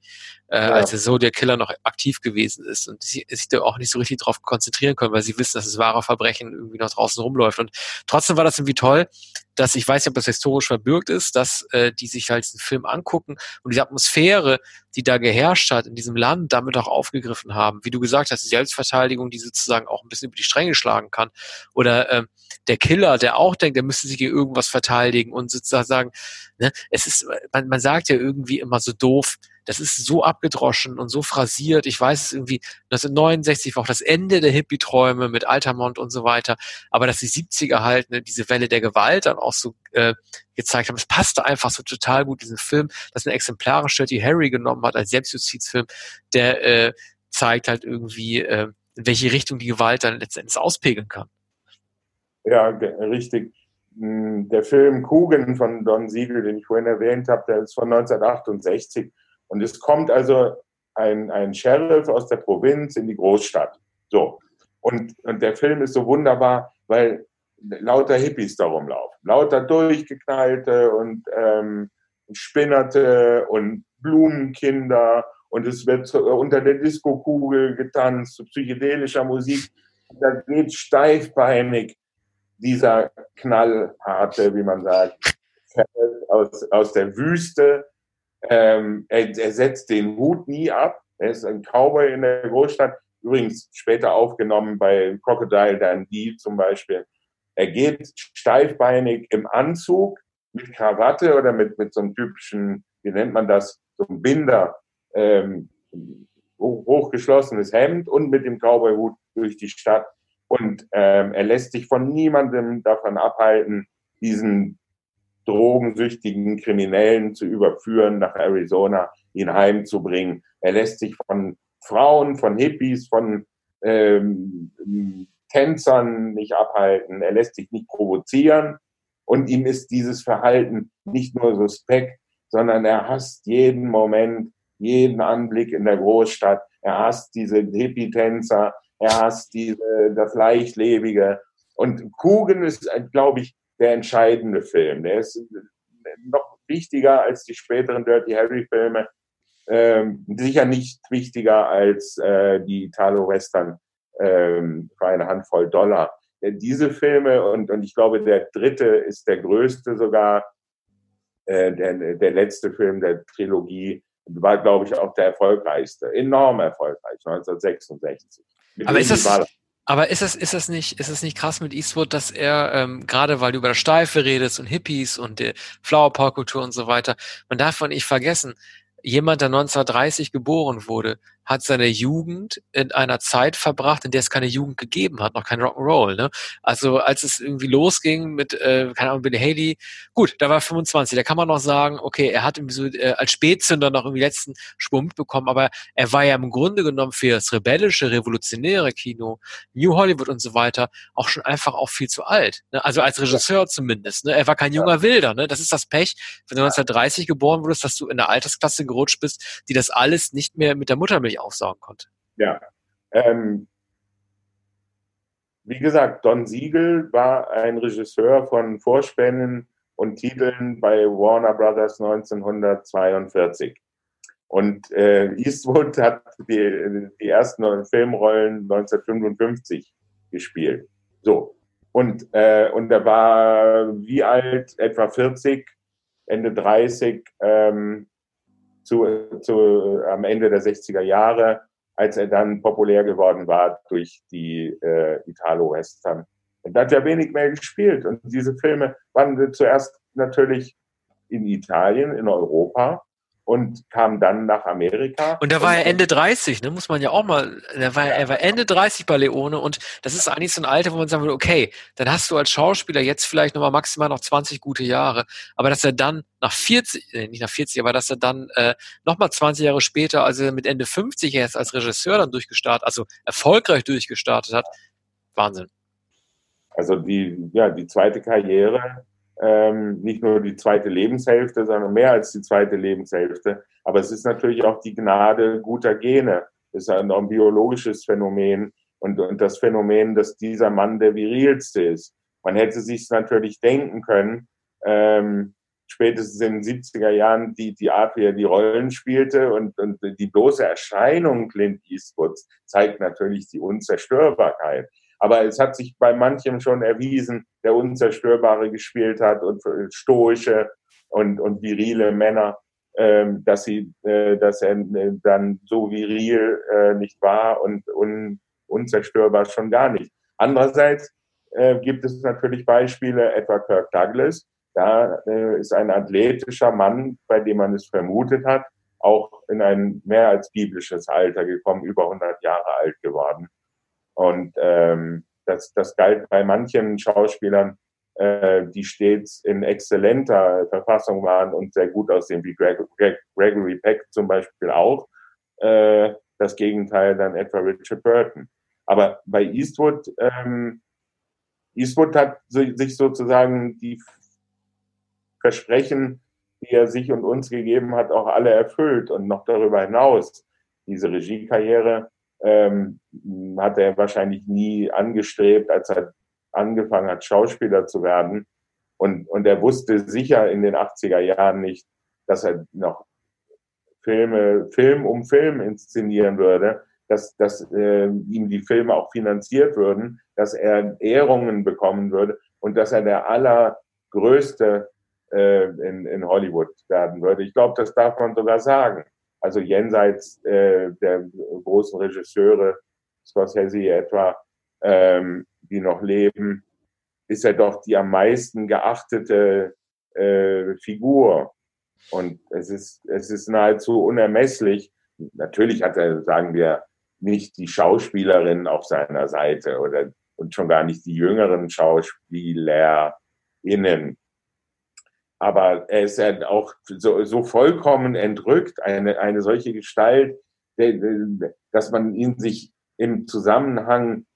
äh, ja. als der Zodiac Killer noch aktiv gewesen ist und sie sich da auch nicht so richtig drauf konzentrieren können, weil sie wissen, dass das wahre Verbrechen irgendwie noch draußen rumläuft. Und trotzdem war das irgendwie toll, dass ich weiß nicht, ob das historisch verbürgt ist, dass äh, die sich halt diesen Film angucken und diese Atmosphäre, die da geherrscht hat in diesem Land, damit auch aufgegriffen haben. Wie du gesagt hast, die Selbstverteidigung, die sozusagen auch ein bisschen über die Stränge schlagen kann. Oder ähm, der Killer, der auch denkt, er müsste sich gegen irgendwas verteidigen und sozusagen, ne, es ist, man, man sagt ja irgendwie immer so doof, das ist so abgedroschen und so phrasiert. Ich weiß es irgendwie, 1969 war auch das Ende der Hippie-Träume mit Altamont und so weiter. Aber dass die 70er halt ne, diese Welle der Gewalt dann auch so äh, gezeigt haben, es passte einfach so total gut, diesen Film, dass ein exemplarisch Dirty Harry genommen hat als Selbstjustizfilm, der äh, zeigt halt irgendwie, äh, in welche Richtung die Gewalt dann letztendlich auspegeln kann. Ja, richtig. Hm, der Film Kugeln von Don Siegel, den ich vorhin erwähnt habe, der ist von 1968. Und es kommt also ein, ein Sheriff aus der Provinz in die Großstadt. So. Und, und der Film ist so wunderbar, weil lauter Hippies da rumlaufen. Lauter Durchgeknallte und ähm, Spinnerte und Blumenkinder und es wird unter der Diskokugel getanzt zu psychedelischer Musik. Da geht steifbeinig dieser knallharte, wie man sagt, aus, aus der Wüste. Ähm, er, er setzt den Hut nie ab. Er ist ein Cowboy in der Großstadt. Übrigens später aufgenommen bei Crocodile Dundee zum Beispiel. Er geht steifbeinig im Anzug mit Krawatte oder mit, mit so einem typischen, wie nennt man das, so einem Binder, ähm, hochgeschlossenes Hemd und mit dem Cowboyhut durch die Stadt. Und ähm, er lässt sich von niemandem davon abhalten, diesen drogensüchtigen Kriminellen zu überführen nach Arizona, ihn heimzubringen. Er lässt sich von Frauen, von Hippies, von ähm, Tänzern nicht abhalten. Er lässt sich nicht provozieren. Und ihm ist dieses Verhalten nicht nur suspekt, sondern er hasst jeden Moment, jeden Anblick in der Großstadt. Er hasst diese Hippie-Tänzer. Er hasst diese, das Leichtlebige. Und Kugen ist, glaube ich, der entscheidende Film. Der ist noch wichtiger als die späteren Dirty Harry-Filme. Ähm, sicher nicht wichtiger als äh, die Italo-Western ähm, für eine Handvoll Dollar. Äh, diese Filme und, und ich glaube, der dritte ist der größte sogar, äh, der, der letzte Film der Trilogie, war, glaube ich, auch der erfolgreichste, enorm erfolgreich, 1966. Aber ist das, aber ist das, ist das nicht, ist das nicht krass mit Eastwood, dass er, ähm, gerade weil du über das Steife redest und Hippies und die Flower Power Kultur und so weiter, man darf von nicht vergessen, jemand, der 1930 geboren wurde, hat seine Jugend in einer Zeit verbracht, in der es keine Jugend gegeben hat, noch kein Rock'n'Roll. Ne? Also als es irgendwie losging mit, äh, keine Ahnung, Billy Haley, gut, da war 25, da kann man noch sagen, okay, er hat irgendwie so äh, als Spätzünder noch irgendwie letzten Schwung bekommen, aber er war ja im Grunde genommen für das rebellische, revolutionäre Kino, New Hollywood und so weiter, auch schon einfach auch viel zu alt. Ne? Also als Regisseur zumindest. Ne? Er war kein junger Wilder. Ne? Das ist das Pech, wenn du 1930 geboren wurdest, dass du in der Altersklasse gerutscht bist, die das alles nicht mehr mit der Muttermilch wirklich aufsaugen konnte. Ja. Ähm, wie gesagt, Don Siegel war ein Regisseur von Vorspänen und Titeln bei Warner Brothers 1942. Und äh, Eastwood (laughs) hat die, die ersten Filmrollen 1955 gespielt. So. Und, äh, und er war wie alt? Etwa 40, Ende 30. Ähm, zu, zu, am Ende der 60er Jahre, als er dann populär geworden war durch die äh, Italo-Western. Da hat er wenig mehr gespielt. Und diese Filme waren zuerst natürlich in Italien, in Europa und kam dann nach Amerika. Und da war er Ende 30, ne, muss man ja auch mal, er war, er war Ende 30 bei Leone und das ist eigentlich so ein Alter, wo man sagen würde, okay, dann hast du als Schauspieler jetzt vielleicht nochmal maximal noch 20 gute Jahre, aber dass er dann nach 40, äh, nicht nach 40, aber dass er dann äh, nochmal 20 Jahre später, also mit Ende 50 erst als Regisseur dann durchgestartet, also erfolgreich durchgestartet hat, Wahnsinn. Also die, ja, die zweite Karriere ähm, nicht nur die zweite Lebenshälfte, sondern mehr als die zweite Lebenshälfte. Aber es ist natürlich auch die Gnade guter Gene. Es ist ein, ein biologisches Phänomen und, und das Phänomen, dass dieser Mann der virilste ist. Man hätte sich natürlich denken können, ähm, spätestens in den 70er Jahren, die, die Art, wie er die Rollen spielte und, und die bloße Erscheinung Clint Eastwoods zeigt natürlich die Unzerstörbarkeit. Aber es hat sich bei manchem schon erwiesen, der Unzerstörbare gespielt hat und stoische und, und virile Männer, ähm, dass sie, äh, dass er äh, dann so viril äh, nicht war und un, unzerstörbar schon gar nicht. Andererseits äh, gibt es natürlich Beispiele, etwa Kirk Douglas. Da äh, ist ein athletischer Mann, bei dem man es vermutet hat, auch in ein mehr als biblisches Alter gekommen, über 100 Jahre alt geworden. Und ähm, das, das galt bei manchen Schauspielern, äh, die stets in exzellenter Verfassung waren und sehr gut aussehen, wie Greg, Greg, Gregory Peck zum Beispiel auch. Äh, das Gegenteil dann etwa Richard Burton. Aber bei Eastwood, ähm, Eastwood hat sich sozusagen die Versprechen, die er sich und uns gegeben hat, auch alle erfüllt und noch darüber hinaus. diese Regiekarriere ähm, hat er wahrscheinlich nie angestrebt, als er angefangen hat, Schauspieler zu werden. Und, und er wusste sicher in den 80er Jahren nicht, dass er noch Filme, Film um Film inszenieren würde, dass, dass äh, ihm die Filme auch finanziert würden, dass er Ehrungen bekommen würde und dass er der allergrößte äh, in, in Hollywood werden würde. Ich glaube, das darf man sogar sagen. Also jenseits äh, der großen Regisseure, Scorsese etwa, ähm, die noch leben, ist er doch die am meisten geachtete äh, Figur. Und es ist, es ist nahezu unermesslich. Natürlich hat er, sagen wir, nicht die Schauspielerin auf seiner Seite oder und schon gar nicht die jüngeren SchauspielerInnen. Aber er ist ja auch so, so vollkommen entrückt, eine, eine solche Gestalt, dass man ihn sich im Zusammenhang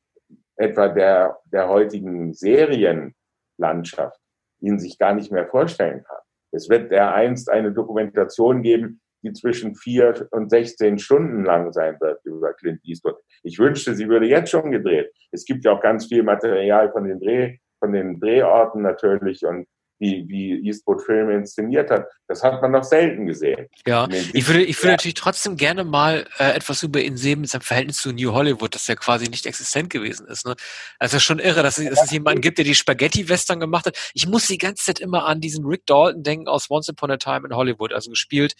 etwa der, der heutigen Serienlandschaft ihn sich gar nicht mehr vorstellen kann. Es wird der einst eine Dokumentation geben, die zwischen vier und 16 Stunden lang sein wird über Clint Eastwood. Ich wünschte, sie würde jetzt schon gedreht. Es gibt ja auch ganz viel Material von den Dreh, von den Drehorten natürlich und wie, wie Eastwood Filme inszeniert hat. Das hat man noch selten gesehen. Ja, ich würde, ich würde ja. natürlich trotzdem gerne mal äh, etwas über ihn sehen mit seinem Verhältnis zu New Hollywood, das ja quasi nicht existent gewesen ist. Ne? Also schon irre, dass, es, dass es jemanden gibt, der die Spaghetti-Western gemacht hat. Ich muss die ganze Zeit immer an diesen Rick Dalton denken aus Once Upon a Time in Hollywood, also gespielt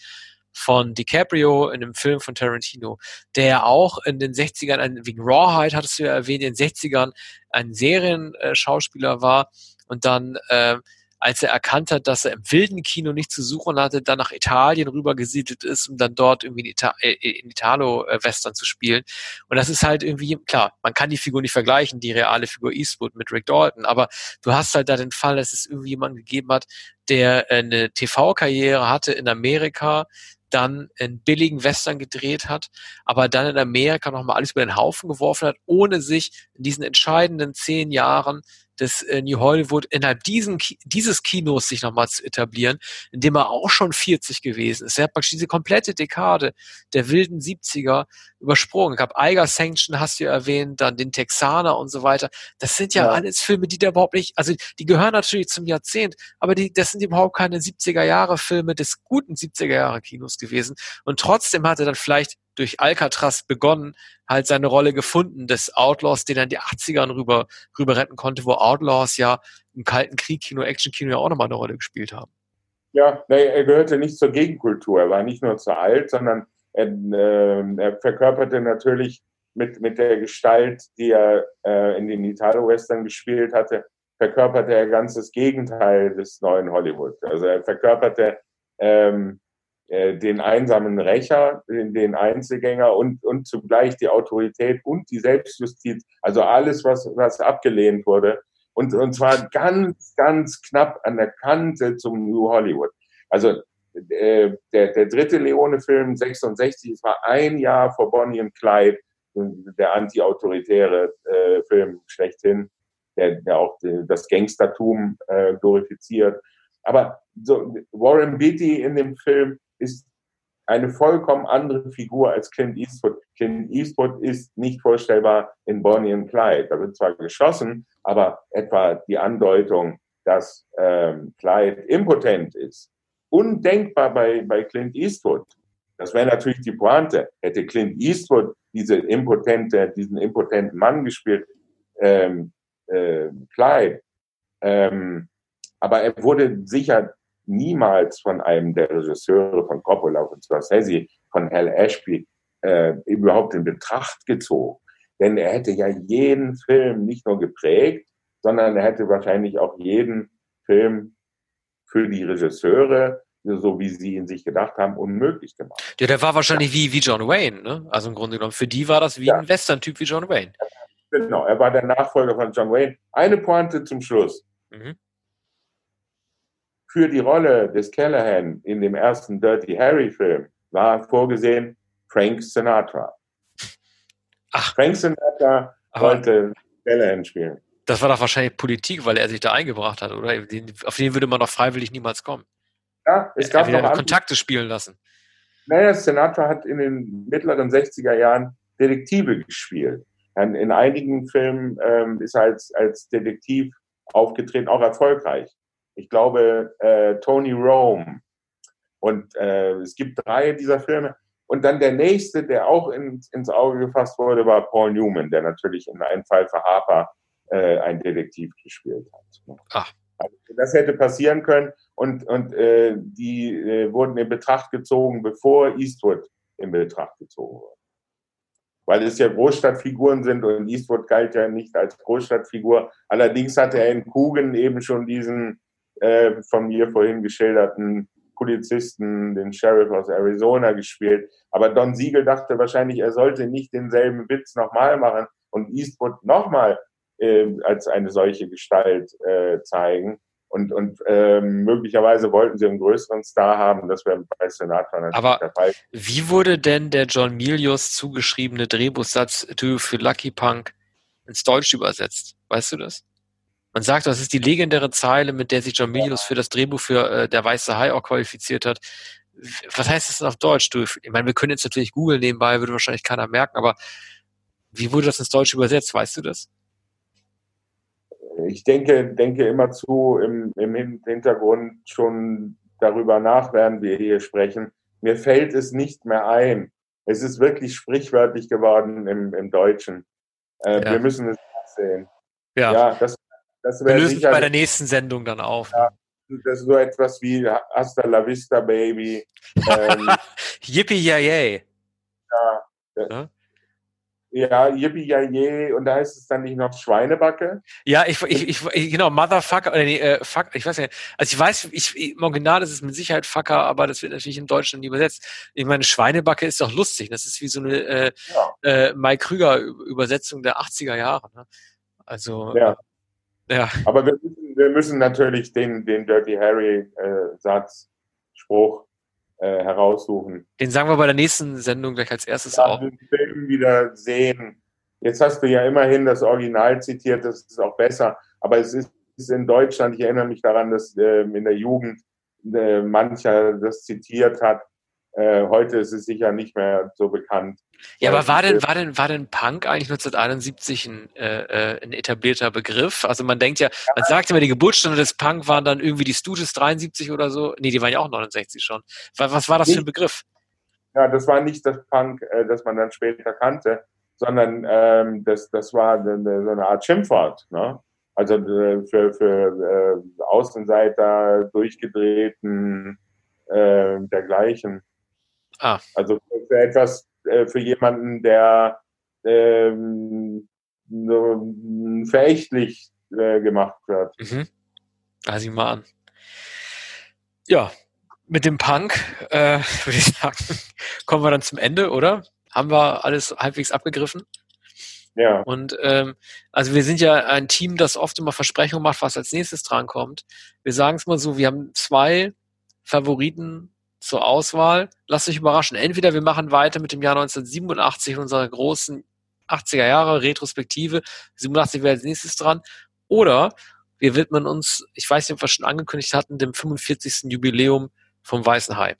von DiCaprio in einem Film von Tarantino, der auch in den 60ern, wegen Rawhide hattest du ja erwähnt, in den 60ern ein Serienschauspieler war und dann äh, als er erkannt hat, dass er im wilden Kino nicht zu suchen hatte, dann nach Italien rübergesiedelt ist, um dann dort irgendwie in, Ita äh, in Italo-Western zu spielen. Und das ist halt irgendwie, klar, man kann die Figur nicht vergleichen, die reale Figur Eastwood mit Rick Dalton, aber du hast halt da den Fall, dass es irgendwie jemanden gegeben hat, der eine TV-Karriere hatte in Amerika, dann in billigen Western gedreht hat, aber dann in Amerika nochmal alles über den Haufen geworfen hat, ohne sich in diesen entscheidenden zehn Jahren des äh, New Hollywood innerhalb diesen, dieses Kinos sich nochmal zu etablieren, in dem er auch schon 40 gewesen ist. Er hat praktisch diese komplette Dekade der wilden 70er übersprungen. Ich habe Eiger Sanction hast du ja erwähnt, dann den Texaner und so weiter. Das sind ja, ja, alles Filme, die da überhaupt nicht, also die gehören natürlich zum Jahrzehnt, aber die, das sind überhaupt keine 70er Jahre Filme des guten 70er Jahre Kinos gewesen. Und trotzdem hat er dann vielleicht durch Alcatraz begonnen, halt seine Rolle gefunden des Outlaws, den er in die 80ern rüber, rüber retten konnte, wo Outlaws ja im Kalten Krieg Kino, Action Kino ja auch nochmal eine Rolle gespielt haben. Ja, er gehörte nicht zur Gegenkultur. Er war nicht nur zu alt, sondern er, äh, er verkörperte natürlich mit, mit der Gestalt, die er äh, in den Italo-Western gespielt hatte, verkörperte er ganz das Gegenteil des neuen Hollywood. Also er verkörperte ähm, äh, den einsamen Rächer, den, Einzelgänger und, und zugleich die Autorität und die Selbstjustiz, also alles, was, was abgelehnt wurde. Und, und zwar ganz, ganz knapp an der Kante zum New Hollywood. Also äh, der, der dritte Leone-Film, 66, es war ein Jahr vor Bonnie und Clyde, der anti-autoritäre äh, Film schlechthin, der, der auch die, das Gangstertum äh, glorifiziert. Aber so Warren Beatty in dem Film ist eine vollkommen andere Figur als Clint Eastwood. Clint Eastwood ist nicht vorstellbar in Bonnie and Clyde. Da wird zwar geschossen, aber etwa die Andeutung, dass ähm, Clyde impotent ist, undenkbar bei, bei Clint Eastwood. Das wäre natürlich die Pointe. Hätte Clint Eastwood diese impotente, diesen impotenten Mann gespielt, ähm, äh, Clyde. Ähm, aber er wurde sicher niemals von einem der Regisseure von Coppola und Scorsese, von Hal Ashby, äh, überhaupt in Betracht gezogen. Denn er hätte ja jeden Film nicht nur geprägt, sondern er hätte wahrscheinlich auch jeden Film für die Regisseure, so wie sie ihn sich gedacht haben, unmöglich gemacht. Ja, der war wahrscheinlich ja. wie, wie John Wayne, ne? Also im Grunde genommen, für die war das wie ja. ein Western-Typ wie John Wayne. Genau, er war der Nachfolger von John Wayne. Eine Pointe zum Schluss. Mhm für die Rolle des Callahan in dem ersten Dirty Harry Film war vorgesehen Frank Sinatra. Ach. Frank Sinatra wollte Callahan spielen. Das war doch wahrscheinlich Politik, weil er sich da eingebracht hat, oder? Auf den würde man doch freiwillig niemals kommen. Ja, es gab er noch Kontakte spielen lassen. Naja, Sinatra hat in den mittleren 60er Jahren Detektive gespielt. In einigen Filmen ähm, ist er als, als Detektiv aufgetreten, auch erfolgreich. Ich glaube, äh, Tony Rome. Und äh, es gibt drei dieser Filme. Und dann der nächste, der auch in, ins Auge gefasst wurde, war Paul Newman, der natürlich in einem Fall für Harper äh, ein Detektiv gespielt hat. Ach. Also das hätte passieren können und, und äh, die äh, wurden in Betracht gezogen, bevor Eastwood in Betracht gezogen wurde. Weil es ja Großstadtfiguren sind und Eastwood galt ja nicht als Großstadtfigur. Allerdings hatte er in Kugen eben schon diesen äh, von mir vorhin geschilderten Polizisten, den Sheriff aus Arizona gespielt. Aber Don Siegel dachte wahrscheinlich, er sollte nicht denselben Witz nochmal machen und Eastwood nochmal äh, als eine solche Gestalt äh, zeigen. Und, und ähm, möglicherweise wollten sie einen größeren Star haben. Das wäre bei Sinatra natürlich Aber der Fall. Wie wurde denn der John Milius zugeschriebene Drehbuchsatz Do für Lucky Punk ins Deutsch übersetzt? Weißt du das? Man sagt, das ist die legendäre Zeile, mit der sich John Milius für das Drehbuch für äh, Der Weiße Hai auch qualifiziert hat. Was heißt das denn auf Deutsch? Du, ich meine, wir können jetzt natürlich Google nebenbei, würde wahrscheinlich keiner merken, aber wie wurde das ins Deutsche übersetzt? Weißt du das? ich denke, denke immer zu im, im Hintergrund schon darüber nach, während wir hier sprechen. Mir fällt es nicht mehr ein. Es ist wirklich sprichwörtlich geworden im, im Deutschen. Äh, ja. Wir müssen es sehen. Ja, ja das, das. Wir lösen bei der nächsten Sendung dann auf. Ja, das ist so etwas wie Hasta la vista, Baby. ähm, (laughs) Yippie, yay, Ja. ja. Ja, yippie ja je, und da heißt es dann nicht noch Schweinebacke? Ja, ich, ich, ich genau, Motherfucker, oder nee, äh, fuck, ich weiß nicht. Also ich weiß, ich, im Original ist es mit Sicherheit Fucker, aber das wird natürlich in Deutschland nie übersetzt. Ich meine, Schweinebacke ist doch lustig. Das ist wie so eine äh, ja. äh, Mike Krüger-Übersetzung der 80er Jahre. Ne? Also, ja. Ja. Aber wir müssen, wir müssen natürlich den, den Dirty Harry-Satz, äh, Spruch, äh, heraussuchen. Den sagen wir bei der nächsten Sendung gleich als erstes ja, auch. Den Film wieder sehen. Jetzt hast du ja immerhin das Original zitiert, das ist auch besser. Aber es ist, ist in Deutschland, ich erinnere mich daran, dass äh, in der Jugend äh, mancher das zitiert hat. Äh, heute ist es sicher nicht mehr so bekannt. Ja, aber war denn, war denn, war denn Punk eigentlich 1971 ein, äh, äh, ein etablierter Begriff? Also man denkt ja, man sagt immer, die Geburtsstunde des Punk waren dann irgendwie die Stooges 73 oder so. Nee, die waren ja auch 69 schon. Was war das für ein Begriff? Ja, das war nicht das Punk, äh, das man dann später kannte, sondern ähm, das, das war so eine Art Schimpfwort. Ne? Also äh, für, für äh, Außenseiter, durchgedrehten, äh, dergleichen. Ah. Also für etwas, äh, für jemanden, der ähm, so verächtlich äh, gemacht wird. Mhm. Da sieh mal an. Ja, mit dem Punk, äh, (laughs) würde ich sagen, kommen wir dann zum Ende, oder? Haben wir alles halbwegs abgegriffen? Ja. Und ähm, also wir sind ja ein Team, das oft immer Versprechungen macht, was als nächstes drankommt. Wir sagen es mal so, wir haben zwei Favoriten zur Auswahl. Lasst euch überraschen. Entweder wir machen weiter mit dem Jahr 1987 unserer großen 80er Jahre Retrospektive. 87 wäre als nächstes dran. Oder wir widmen uns, ich weiß nicht, ob wir schon angekündigt hatten, dem 45. Jubiläum vom Weißen Hai.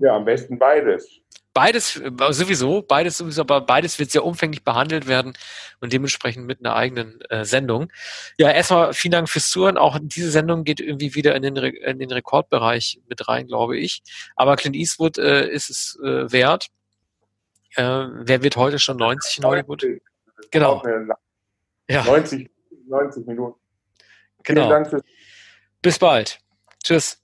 Ja, am besten beides. Beides äh, sowieso, beides sowieso, aber beides wird sehr umfänglich behandelt werden und dementsprechend mit einer eigenen äh, Sendung. Ja, erstmal vielen Dank fürs Zuhören. Auch diese Sendung geht irgendwie wieder in den, Re in den Rekordbereich mit rein, glaube ich. Aber Clint Eastwood äh, ist es äh, wert. Äh, wer wird heute schon 90 in Hollywood? Genau. Ja. 90, 90 Minuten. Genau. Bis bald. Tschüss.